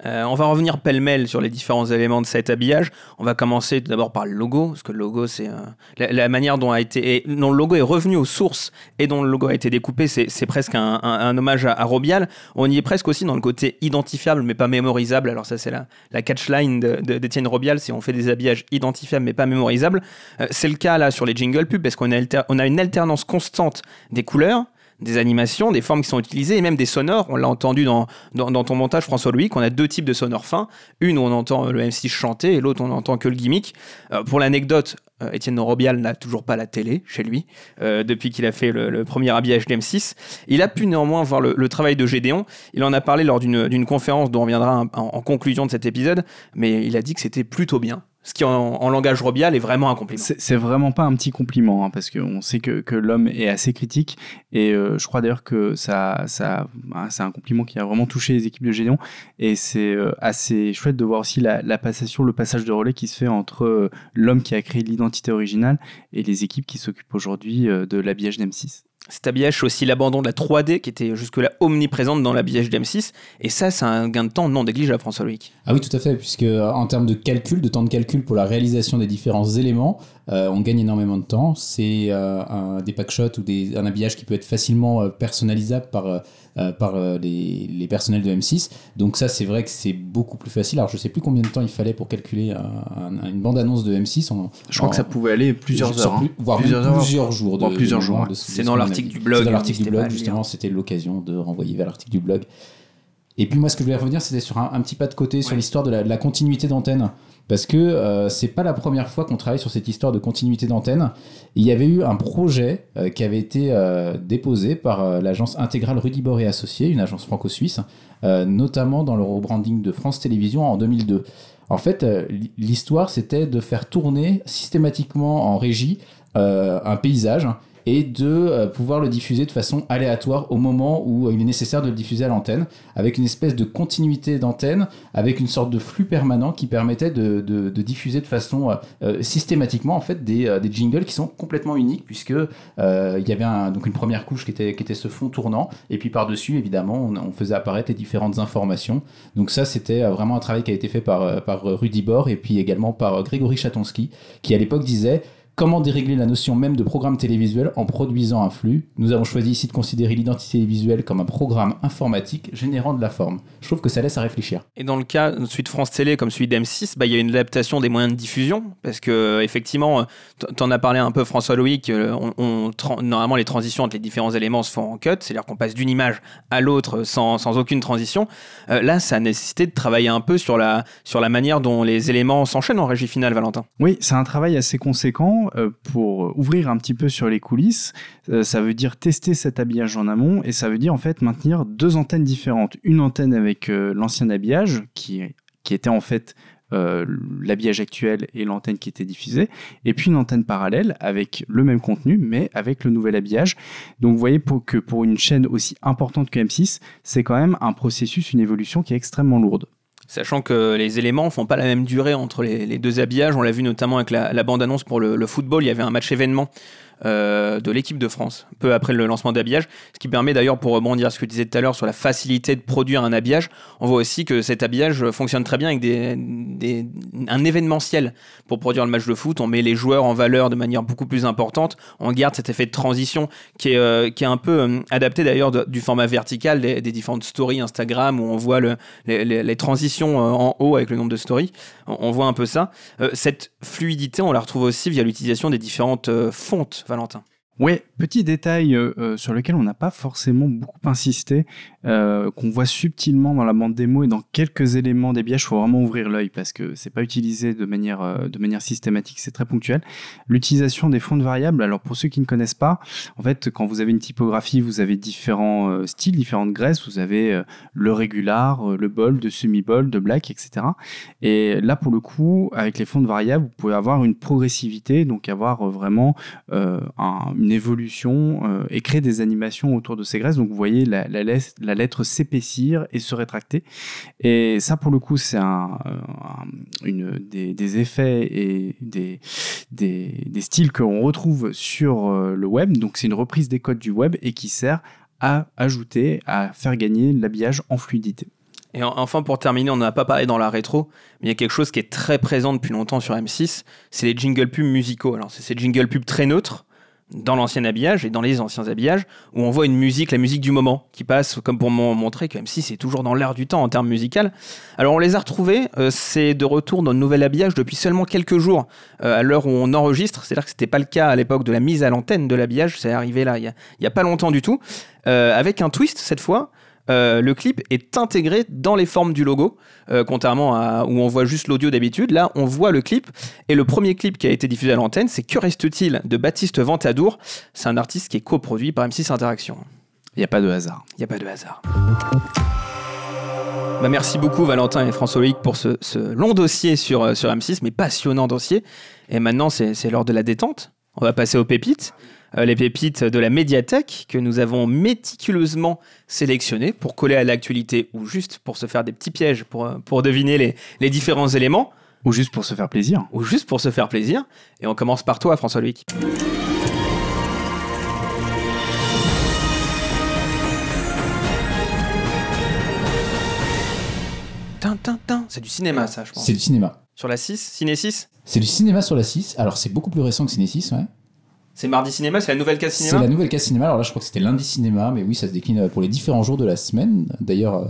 Euh, on va revenir pêle-mêle sur les différents éléments de cet habillage. On va commencer d'abord par le logo, parce que le logo, c'est euh, la, manière dont a été, dont le logo est revenu aux sources et dont le logo a été découpé. C'est presque un, hommage à, Robial. On y est presque aussi dans le côté identifiable mais pas mémorisable. Alors ça, c'est la, la catchline d'Étienne de, Robial, c'est on fait des habillages identifiables mais pas mémorisables. Euh, c'est le cas là sur les jingle pubs, parce qu'on a, on a une alternance constante des couleurs des animations, des formes qui sont utilisées et même des sonores. On l'a entendu dans, dans, ton montage, François Louis, qu'on a deux types de sonores fins. Une où on entend le M6 chanter et l'autre on n'entend que le gimmick. Euh, pour l'anecdote, euh, Étienne Robial n'a toujours pas la télé chez lui euh, depuis qu'il a fait le, premier habillage de M6. Il a pu néanmoins voir le, travail de Gédéon. Il en a parlé lors d'une conférence dont on reviendra en, conclusion de cet épisode, mais il a dit que c'était plutôt bien Ce qui, en, langage robial, est vraiment un compliment. C'est vraiment pas un petit compliment, hein, parce qu'on sait que, que l'homme est assez critique. Et euh, je crois d'ailleurs que ça, ça, bah, c'est un compliment qui a vraiment touché les équipes de Gédéon. Et c'est euh, assez chouette de voir aussi la, passation, le passage de relais qui se fait entre euh, l'homme qui a créé l'identité originale et les équipes qui s'occupent aujourd'hui de l'habillage d'M6. Cet habillage, c'est aussi l'abandon de la 3D qui était jusque-là omniprésente dans l'habillage d'M6. Et ça, c'est un gain de temps non négligeable, François Loïc. Ah oui, tout à fait, puisque euh, en termes de calcul, de temps de calcul pour la réalisation des différents éléments, euh, on gagne énormément de temps. C'est euh, un- des packshots ou des, un habillage qui peut être facilement euh, personnalisable par, euh, par les, les personnels de M6. Donc ça, c'est vrai que c'est beaucoup plus facile. Alors je sais plus combien de temps il fallait pour calculer un- un- une bande-annonce de M6. En- Je crois en- que ça pouvait aller plusieurs heures, plus- hein. voire Plusieurs heures. plusieurs jours. Voire plusieurs jours, ouais. C'est ce dans a l'article du blog, dans hein, l'article du blog, justement, c'était l'occasion de renvoyer vers l'article du blog. Et puis moi, ce que je voulais revenir, c'était sur un, un petit pas de côté sur l'histoire de la continuité d'antenne. Parce que euh, c'est pas la première fois qu'on travaille sur cette histoire de continuité d'antenne. Il y avait eu un projet euh, qui avait été euh, déposé par l'agence intégrale Rudibord et Associés, une agence franco-suisse, notamment dans le rebranding de France Télévisions en 2002. En fait, l'histoire, c'était de faire tourner systématiquement en régie un paysage et de euh, pouvoir le diffuser de façon aléatoire au moment où euh, il est nécessaire de le diffuser à l'antenne, avec une espèce de continuité d'antenne, avec une sorte de flux permanent qui permettait de, de- diffuser de façon euh, systématiquement en fait des, des jingles qui sont complètement uniques puisque il y avait donc une première couche qui était, qui était ce fond tournant et puis par dessus évidemment on, faisait apparaître les différentes informations. Donc ça c'était vraiment un travail qui a été fait par, par Rudy Bor et puis également par Grégory Chatonsky qui à l'époque disait Comment dérégler la notion même de programme télévisuel en produisant un flux? Nous avons choisi ici de considérer l'identité visuelle comme un programme informatique générant de la forme. Je trouve que ça laisse à réfléchir. Et dans le cas, celui de France Télé comme celui d'M6, bah, il y a une adaptation des moyens de diffusion, parce que euh, effectivement, t- t'en as parlé un peu François Loïc, euh, on, normalement les transitions entre les différents éléments se font en cut, c'est-à-dire qu'on passe d'une image à l'autre sans, sans aucune transition. Euh, là, ça a nécessité de travailler un peu sur la, sur la manière dont les éléments s'enchaînent en régie finale, Valentin. Oui, c'est un travail assez conséquent euh, pour ouvrir un petit peu sur les coulisses. Euh, ça veut dire tester cet habillage en amont et ça veut dire en fait maintenir deux antennes différentes. Une antenne avec euh, l'ancien habillage qui, était en fait l'habillage actuel et l'antenne qui était diffusée, et puis une antenne parallèle avec le même contenu, mais avec le nouvel habillage. Donc vous voyez que pour une chaîne aussi importante que M6, c'est quand même un processus, une évolution qui est extrêmement lourde. Sachant que les éléments font pas la même durée entre les, deux habillages. On l'a vu notamment avec la, bande-annonce pour le, le football. Il y avait un match événement euh, de l'équipe de France, peu après le lancement d'habillage. Ce qui permet d'ailleurs, pour rebondir à ce que tu disais tout à l'heure sur la facilité de produire un habillage, on voit aussi que cet habillage fonctionne très bien avec des, un événementiel. Pour produire le match de foot, on met les joueurs en valeur de manière beaucoup plus importante. On garde cet effet de transition qui est, euh, qui est un peu euh, adapté d'ailleurs du format vertical des, différentes stories Instagram où on voit le, les, transitions en haut avec le nombre de stories. On, on voit un peu ça. Cette fluidité, on la retrouve aussi via l'utilisation des différentes fontes, Valentin. Ouais, petit détail euh, euh, sur lequel on n'a pas forcément beaucoup insisté, euh, qu'on voit subtilement dans la bande démo et dans quelques éléments des biages, il faut vraiment ouvrir l'œil parce que c'est pas utilisé de manière, de manière systématique, c'est très ponctuel. L'utilisation des fonds de variables, alors pour ceux qui ne connaissent pas, en fait, quand vous avez une typographie, vous avez différents styles, différentes graisses, vous avez le régular, le bold, de semi-bold, de black, etc. Et là, pour le coup, avec les fonds de variables, vous pouvez avoir une progressivité, donc avoir vraiment un- une évolution euh, et créer des animations autour de ces graisses. Donc vous voyez la, lettre- s'épaissir et se rétracter. Et ça, pour le coup, c'est un, euh, des, effets et des, des, des styles qu'on retrouve sur euh, le web. Donc c'est une reprise des codes du web et qui sert à ajouter, à faire gagner l'habillage en fluidité. Et en- enfin, pour terminer, on n'en a pas parlé dans la rétro, mais il y a quelque chose qui est très présent depuis longtemps sur M6, c'est les jingle pubs musicaux. Alors, c'est ces jingle pubs très neutres dans l'ancien habillage et dans les anciens habillages, où on voit une musique, la musique du moment, qui passe comme pour mon- montrer que M6 est toujours dans l'air du temps en termes musical. Alors, on les a retrouvés, euh, c'est de retour dans le nouvel habillage depuis seulement quelques jours, euh, à l'heure où on enregistre. C'est-à-dire que c'était pas le cas à l'époque de la mise à l'antenne de l'habillage, c'est arrivé là, il y a, il y a pas longtemps du tout, euh, avec un twist cette fois. Euh, le clip est intégré dans les formes du logo, euh, contrairement à où on voit juste l'audio d'habitude. Là, on voit le clip. Et le premier clip qui a été diffusé à l'antenne, c'est Que reste-t-il de Baptiste Ventadour. C'est un artiste qui est coproduit par M6 Interaction. Il n'y a pas de hasard. Il n'y a pas de hasard. Bah, merci beaucoup Valentin et François Loïc pour ce, ce long dossier sur, euh, sur M6, mais passionnant dossier. Et maintenant, c'est l'heure de la détente. On va passer aux pépites. Euh, les pépites de la médiathèque que nous avons méticuleusement sélectionnées pour coller à l'actualité ou juste pour se faire des petits pièges pour, euh, pour deviner les, les différents éléments. Ou juste pour se faire plaisir. Ou juste pour se faire plaisir. Et on commence par toi, François tin. C'est du cinéma, ça, je pense. C'est du cinéma. Sur la 6 Ciné 6 C'est du cinéma sur la 6. Alors, c'est beaucoup plus récent que Ciné 6, ouais. C'est mardi cinéma, c'est la nouvelle case C'est cinéma la nouvelle case cinéma. Alors là, je crois que c'était lundi cinéma, mais oui, ça se décline euh, pour les différents jours de la semaine. D'ailleurs, euh,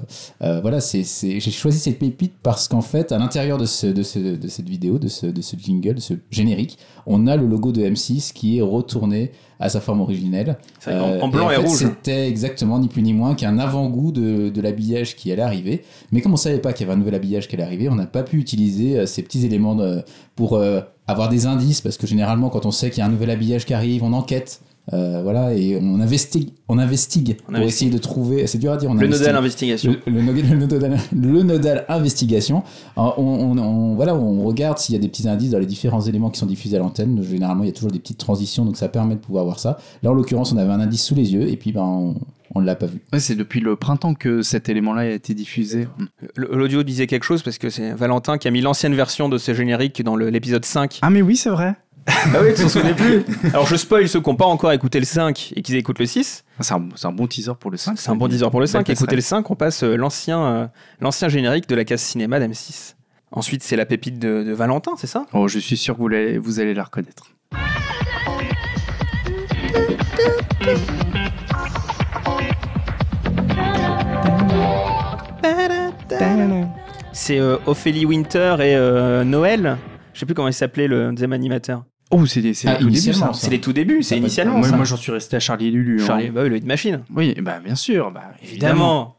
euh, voilà, c'est, c'est- j'ai choisi cette pépite parce qu'en fait, à l'intérieur de, ce, de, ce- de cette vidéo, de ce, de ce jingle, de ce générique, on a le logo de M6 qui est retourné à sa forme originelle. C'est en- en blanc et fait, rouge. C'était exactement ni plus ni moins qu'un avant-goût de, de l'habillage qui allait arriver. Mais comme on savait pas qu'il y avait un nouvel habillage qui allait arriver, on n'a pas pu utiliser ces petits éléments de- pour euh, avoir des indices, parce que généralement, quand on sait qu'il y a un nouvel habillage qui arrive, on enquête. euh, voilà, et on investigue, on investigue pour investigue. essayer de trouver. C'est dur à dire. On Le investigue. nodal investigation. Le, le nodal, le nodal- le nodal investigation. On, on- on- voilà, on regarde s'il y a des petits indices dans les différents éléments qui sont diffusés à l'antenne. Généralement, il y a toujours des petites transitions, donc ça permet de pouvoir voir ça. Là, en l'occurrence, on avait un indice sous les yeux, et puis ben, on, ne l'a pas vu. Ouais, c'est depuis le printemps que cet élément-là a été diffusé. L'audio disait quelque chose parce que c'est Valentin qui a mis l'ancienne version de ce générique dans l'épisode 5. Ah, mais oui, c'est vrai. Ah oui, tu t'en souvenais plus Alors je spoil ceux qui n'ont pas encore écouté le 5 et qui écoutent le 6. C'est un, c'est un bon teaser pour le 5. C'est un bon 10 heures pour le 5. Belle Écoutez le passerelle. 5, on passe euh, l'ancien euh, l'ancien générique de la case cinéma d'M6. Ensuite, c'est la pépite de, de Valentin, c'est ça? Oh, je suis sûr que vous allez, vous allez la reconnaître. C'est euh, Ophélie Winter et euh, Noël. Je sais plus comment il s'appelait le deuxième animateur. Oh, c'est les, Ah, les tout débuts, ça. C'est les tout débuts, c'est initialement. Moi, ça. moi, j'en suis resté à Charlie et Lulu. hein. Charlie, bah oui, le hit machine. Oui, bah, bien sûr. Bah, Évidemment. Évidemment.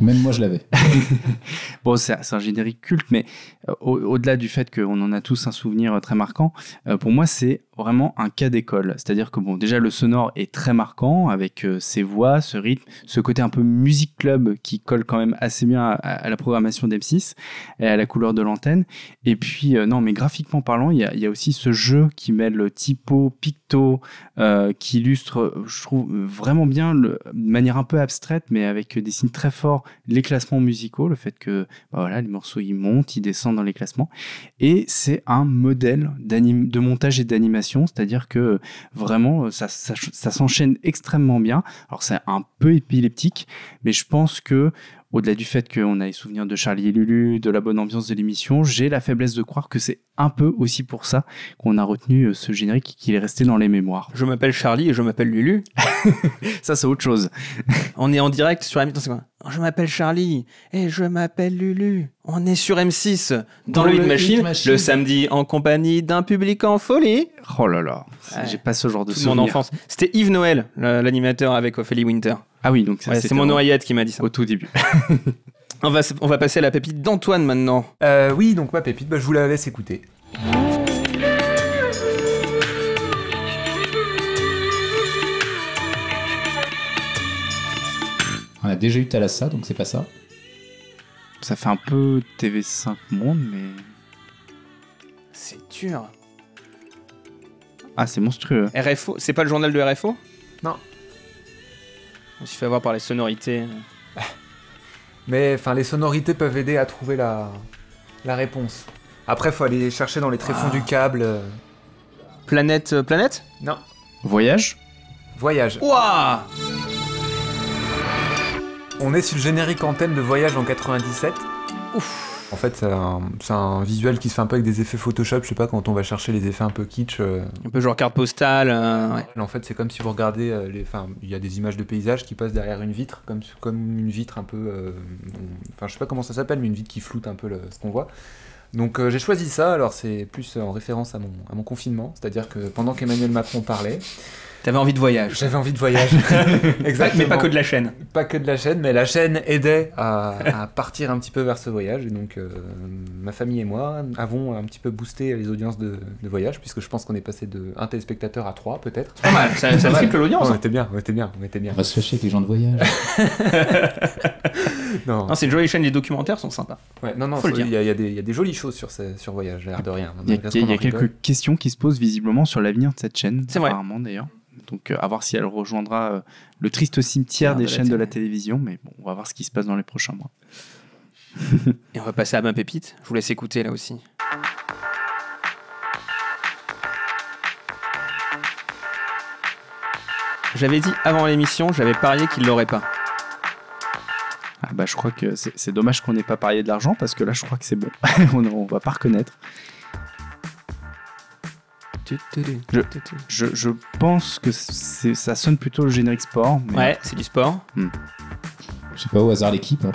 Même moi, je l'avais. Bon, c'est un générique culte, mais euh, au- au-delà du fait qu'on en a tous un souvenir euh, très marquant, euh, pour moi, c'est vraiment un cas d'école. C'est-à-dire que, bon, déjà, le sonore est très marquant avec euh, ses voix, ce rythme, ce côté un peu musique club qui colle quand même assez bien à, à la programmation d'M6 et à la couleur de l'antenne. Et puis, euh, non, mais graphiquement parlant, il y, a- il y a aussi ce jeu qui mêle typo, picto, euh, qui illustre, je trouve, vraiment bien, le- de manière un peu abstraite, mais avec des signes très forts, les classements musicaux, le fait que bah voilà, les morceaux ils montent, ils descendent dans les classements. Et c'est un modèle de montage et d'animation, c'est-à-dire que vraiment euh, ça, ça, ça s'enchaîne extrêmement bien. Alors c'est un peu épileptique, mais je pense que au-delà du fait qu'on a les souvenirs de Charlie et Lulu, de la bonne ambiance de l'émission, j'ai la faiblesse de croire que c'est un peu aussi pour ça qu'on a retenu euh, ce générique et qu'il est resté dans les mémoires. Je m'appelle Charlie et je m'appelle Lulu. Ça, c'est autre chose. On est en direct sur M6. c'est quoi? Je m'appelle Charlie et je m'appelle Lulu. On est sur M6 dans Dans le Hit le Hit Machine, Machine. le samedi en compagnie d'un public en folie. Oh là là, Ouais. j'ai pas ce genre de Toute mon enfance. C'était Yves Noël, l'animateur avec Ophélie Winter. Ah oui, donc Ouais, c'est mon oreillette qui m'a dit ça. au tout début. On va, on va passer à la pépite d'Antoine maintenant. Euh, oui, donc ma pépite, bah, je vous la laisse écouter. On a déjà eu Thalassa, donc c'est pas ça. Ça fait un peu TV5 Monde, mais. C'est dur. Ah, c'est monstrueux. RFO, c'est pas le journal de RFO Non. Je me suis fait avoir par les sonorités. Mais enfin, les sonorités peuvent aider à trouver la, la réponse. Après, faut aller chercher dans les tréfonds Ah. du câble. Planète, euh, planète? Non, Voyage? Voyage. Ouah On est sur le générique antenne de Voyage en 97. Ouf En fait, c'est un, visuel qui se fait un peu avec des effets Photoshop, je sais pas, quand on va chercher les effets un peu kitsch. euh. Un peu genre carte postale. euh, ouais. En fait, c'est comme si vous regardez, euh, les, enfin, il y a des images de paysages qui passent derrière une vitre, comme, comme une vitre un peu, enfin, je sais pas comment ça s'appelle, mais une vitre qui floute un peu le- ce qu'on voit. Donc j'ai choisi ça, alors c'est plus en référence à mon, à mon confinement, c'est-à-dire que pendant qu'Emmanuel Macron parlait, T'avais envie de voyage. J'avais envie de voyage. Mais pas que de la chaîne. Pas que de la chaîne, mais la chaîne aidait à, à partir un petit peu vers ce voyage. Et donc, euh, ma famille et moi avons un petit peu boosté les audiences de, de voyage, puisque je pense qu'on est passé de un téléspectateur à trois, peut-être. Pas mal, ça, ça triple l'audience. On hein. était bien, on était bien, on était bien. On va se fâcher avec les gens de voyage. non. Non, c'est une jolie chaîne, les documentaires sont sympas. Ouais, non, non, il y, a- y des- il y a des jolies choses sur, ce- sur voyage, l'air de rien. Il y a, y a quelques questions qui se posent visiblement sur l'avenir de cette chaîne. C'est vrai. Apparemment d'ailleurs. Donc euh, à voir si elle rejoindra euh, le triste cimetière des de la chaînes de la télé. télévision. Mais bon, on va voir ce qui se passe dans les prochains mois. Et on va passer à ma pépite. Je vous laisse écouter là aussi. J'avais dit avant l'émission, j'avais parié qu'il l'aurait pas. Ah bah je crois que c'est c'est dommage qu'on n'ait pas parié de l'argent parce que là je crois que c'est bon. on, on va pas reconnaître. Je, je, je pense que c'est- ça sonne plutôt le générique sport. mais- Ouais, c'est du sport. Hmm. Je sais pas, au hasard l'équipe. hein.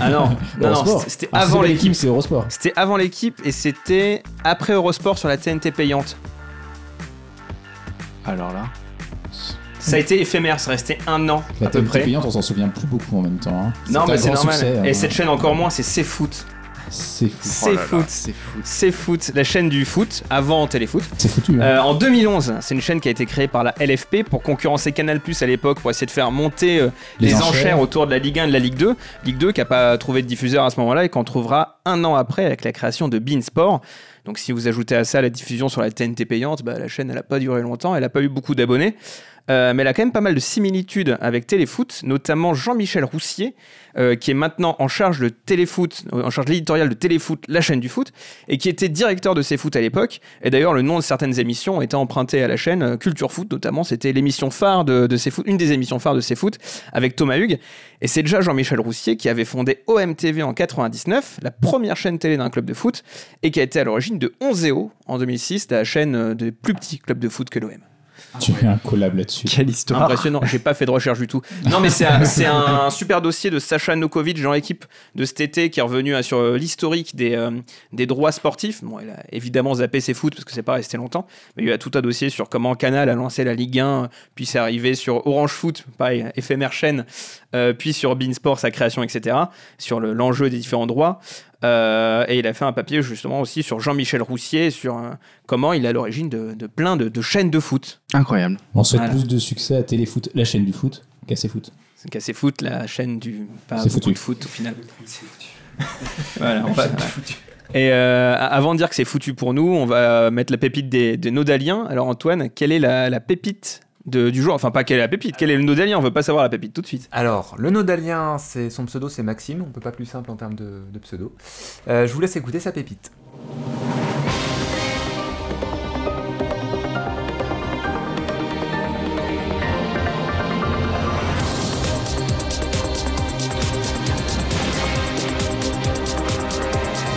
Ah non, non, non, Eurosport. c'était- c'était Ah, avant l'équipe. c'est Eurosport. C'était avant l'équipe et c'était après Eurosport sur la TNT payante. Alors là. Ça a été éphémère, ça restait un an La à peu TNT près. payante, on s'en souvient plus beaucoup en même temps. hein. Non, mais c'est normal. succès, et hein. cette chaîne encore moins, c'est C'est Foot. C'est Oh foot. c'est foot. C'est foot, la chaîne du foot avant Téléfoot. C'est foutu. hein. Euh, en 2011, c'est une chaîne qui a été créée par la LFP pour concurrencer Canal Plus à l'époque pour essayer de faire monter euh, les, Les enchères. enchères. autour de la Ligue 1 et de la Ligue 2. Ligue 2 qui n'a pas trouvé de diffuseur à ce moment-là et qu'on trouvera un an après avec la création de Bein Sport. Donc si vous ajoutez à ça la diffusion sur la TNT payante, bah, la chaîne elle n'a pas duré longtemps, elle n'a pas eu beaucoup d'abonnés. Euh, mais elle a quand même pas mal de similitudes avec Téléfoot, notamment Jean-Michel Roussier, euh, qui est maintenant en charge de Téléfoot, en charge de l'éditorial de Téléfoot, la chaîne du foot, et qui était directeur de C'est Foot à l'époque. Et d'ailleurs, le nom de certaines émissions était emprunté à la chaîne euh, Culture Foot, notamment. C'était l'émission phare de, de C'est Foot, une des émissions phares de C'est Foot, avec Thomas Hugues. Et c'est déjà Jean-Michel Roussier qui avait fondé OMTV en 99, la première chaîne télé d'un club de foot, et qui a été à l'origine de 11 en 2006, la chaîne des plus petits clubs de foot que l'OM. Tu fais un collab là-dessus. Quelle histoire. Impressionnant, j'ai pas fait de recherche du tout. Non, mais c'est un, c'est un super dossier de Sacha Nokovic dans l'équipe de cet été qui est revenu sur euh, l'historique des, euh, des droits sportifs. Bon, il a évidemment zappé ses foot parce que c'est pas resté longtemps, mais il y a tout un dossier sur comment Canal a lancé la Ligue 1, puis c'est arrivé sur Orange Foot, pareil, éphémère chaîne, euh, puis sur Beansport, sa création, etc., sur le- l'enjeu des différents droits. Euh, et il a fait un papier justement aussi sur Jean-Michel Roussier, sur euh, comment il est à l'origine de, de plein de, de chaînes de foot. Incroyable. On souhaite Voilà. plus de succès à Téléfoot, la chaîne du foot, qu'à C'est Foot. C'est Cassé Foot, la chaîne du. Pas beaucoup foutu. de foot au final. voilà, on va- Et euh, avant de dire que c'est foutu pour nous, on va mettre la pépite des, des Nodaliens. Alors Antoine, quelle est la, la pépite de- du jour Enfin, pas quelle est la pépite, quel est le Nodalien On veut pas savoir la pépite tout de suite. Alors, le nodalien, c'est son pseudo, c'est Maxime. On peut pas plus simple en termes de, de pseudo. Euh, je vous laisse écouter sa pépite.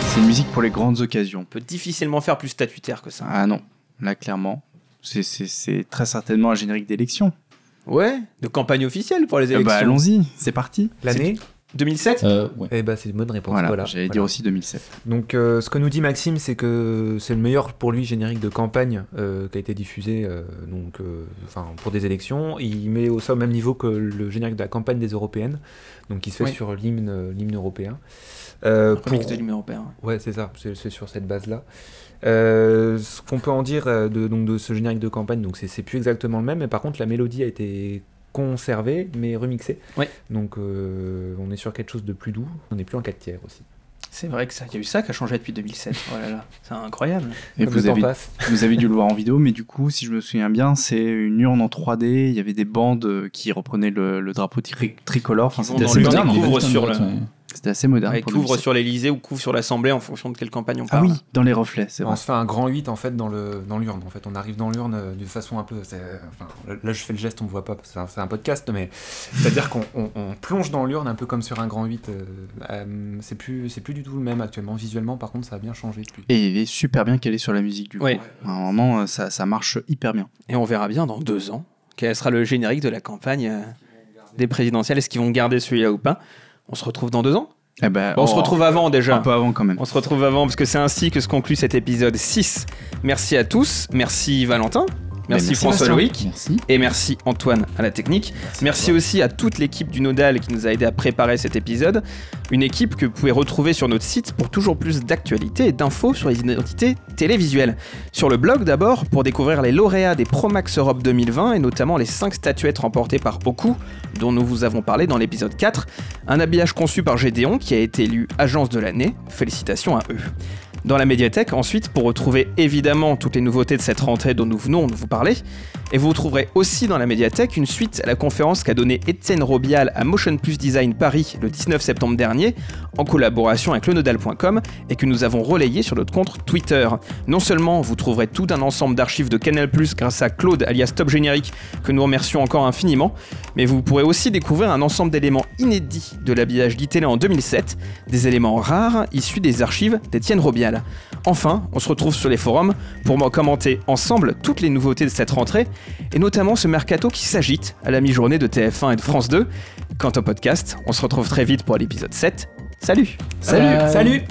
C'est une musique pour les grandes occasions. On peut difficilement faire plus statutaire que ça. Ah non, là clairement. C'est- très certainement un générique d'élection. Ouais, de campagne officielle pour les élections. bah, Allons-y, c'est parti. L'année 2007 Euh, ouais. Eh bah, c'est une bonne réponse. Voilà, Voilà, j'allais voilà. dire aussi 2007. Donc, euh, ce que nous dit Maxime, c'est que c'est le meilleur pour lui générique de campagne euh, qui a été diffusé euh, donc, euh, enfin, pour des élections. Il met au, ça au même niveau que le générique de la campagne des européennes, donc qui se fait Oui. sur l'hymne euh, l'hymne européen. Euh, Remix pour- de l'hymne européen. Ouais, c'est ça, c'est sur cette base-là. Euh, ce qu'on peut en dire euh, de, donc, de ce générique de campagne, donc c'est c'est plus exactement le même, mais par contre la mélodie a été conservée mais remixée. Ouais. Donc euh, on est sur quelque chose de plus doux, on n'est plus en 4 tiers aussi. C'est vrai que ça, il y a eu ça qui a changé depuis 2007. Oh là là, c'est incroyable. Et vous avez, vous avez dû le voir en vidéo, mais du coup, si je me souviens bien, c'est une urne en 3D. Il y avait des bandes qui reprenaient le, le drapeau tri- tricolore. Enfin, c'était assez moderne. couvrent sur le- Ouais. C'était assez moderne. Ouais, pour couvre 2007. sur l'Elysée ou couvre sur l'Assemblée en fonction de quelle campagne on Ah parle. oui, dans les reflets, c'est On vrai. se fait un grand 8 en fait dans le dans l'urne. En fait, on arrive dans l'urne euh, de façon un peu. Enfin, là, je fais le geste, on me voit pas parce que c'est un, podcast, mais c'est-à-dire qu'on on- on plonge dans l'urne un peu comme sur un grand 8. euh, euh, c'est plus c'est plus du tout le même actuellement. Visuellement, par contre, ça a bien changé depuis. Et il est super bien calé sur la musique du coup. Ouais. Vraiment, euh, ça, ça marche hyper bien. Et on verra bien dans deux ans quel sera le générique de la campagne euh, des présidentielles. Est-ce qu'ils vont garder celui-là ou pas? On se retrouve dans deux ans Eh ben, Bon, On se retrouve avant déjà. Un peu avant quand même. On se retrouve avant parce que c'est ainsi que se conclut cet épisode 6. Merci à tous. Merci Valentin. Merci, merci, François. Loïc. Merci. Et merci Antoine à la technique. Merci, aussi à toute l'équipe du Nodal qui nous a aidé à préparer cet épisode. Une équipe que vous pouvez retrouver sur notre site pour toujours plus d'actualités et d'infos sur les identités télévisuelles. Sur le blog d'abord, pour découvrir les lauréats des Promax Europe 2020 et notamment les 5 statuettes remportées par Oku, dont nous vous avons parlé dans l'épisode 4. Un habillage conçu par Gédéon qui a été élu agence de l'année. Félicitations à eux. Dans la médiathèque, ensuite, pour retrouver évidemment toutes les nouveautés de cette rentrée dont nous venons de vous parler. Et vous trouverez aussi dans la médiathèque une suite à la conférence qu'a donnée Étienne Robial à Motion Plus Design Paris le 19 septembre dernier, en collaboration avec lenodal.com, et que nous avons relayé sur notre compte Twitter. Non seulement vous trouverez tout un ensemble d'archives de Canal Plus grâce à Claude alias Top Générique, que nous remercions encore infiniment, mais vous pourrez aussi découvrir un ensemble d'éléments inédits de l'habillage d'ITélé en 2007, des éléments rares issus des archives d'Étienne Robial. Enfin, on se retrouve sur les forums pour m'en commenter ensemble toutes les nouveautés de cette rentrée, et notamment ce mercato qui s'agite à la mi-journée de TF1 et de France 2. Quant au podcast, on se retrouve très vite pour l'épisode 7. Salut. Salut, salut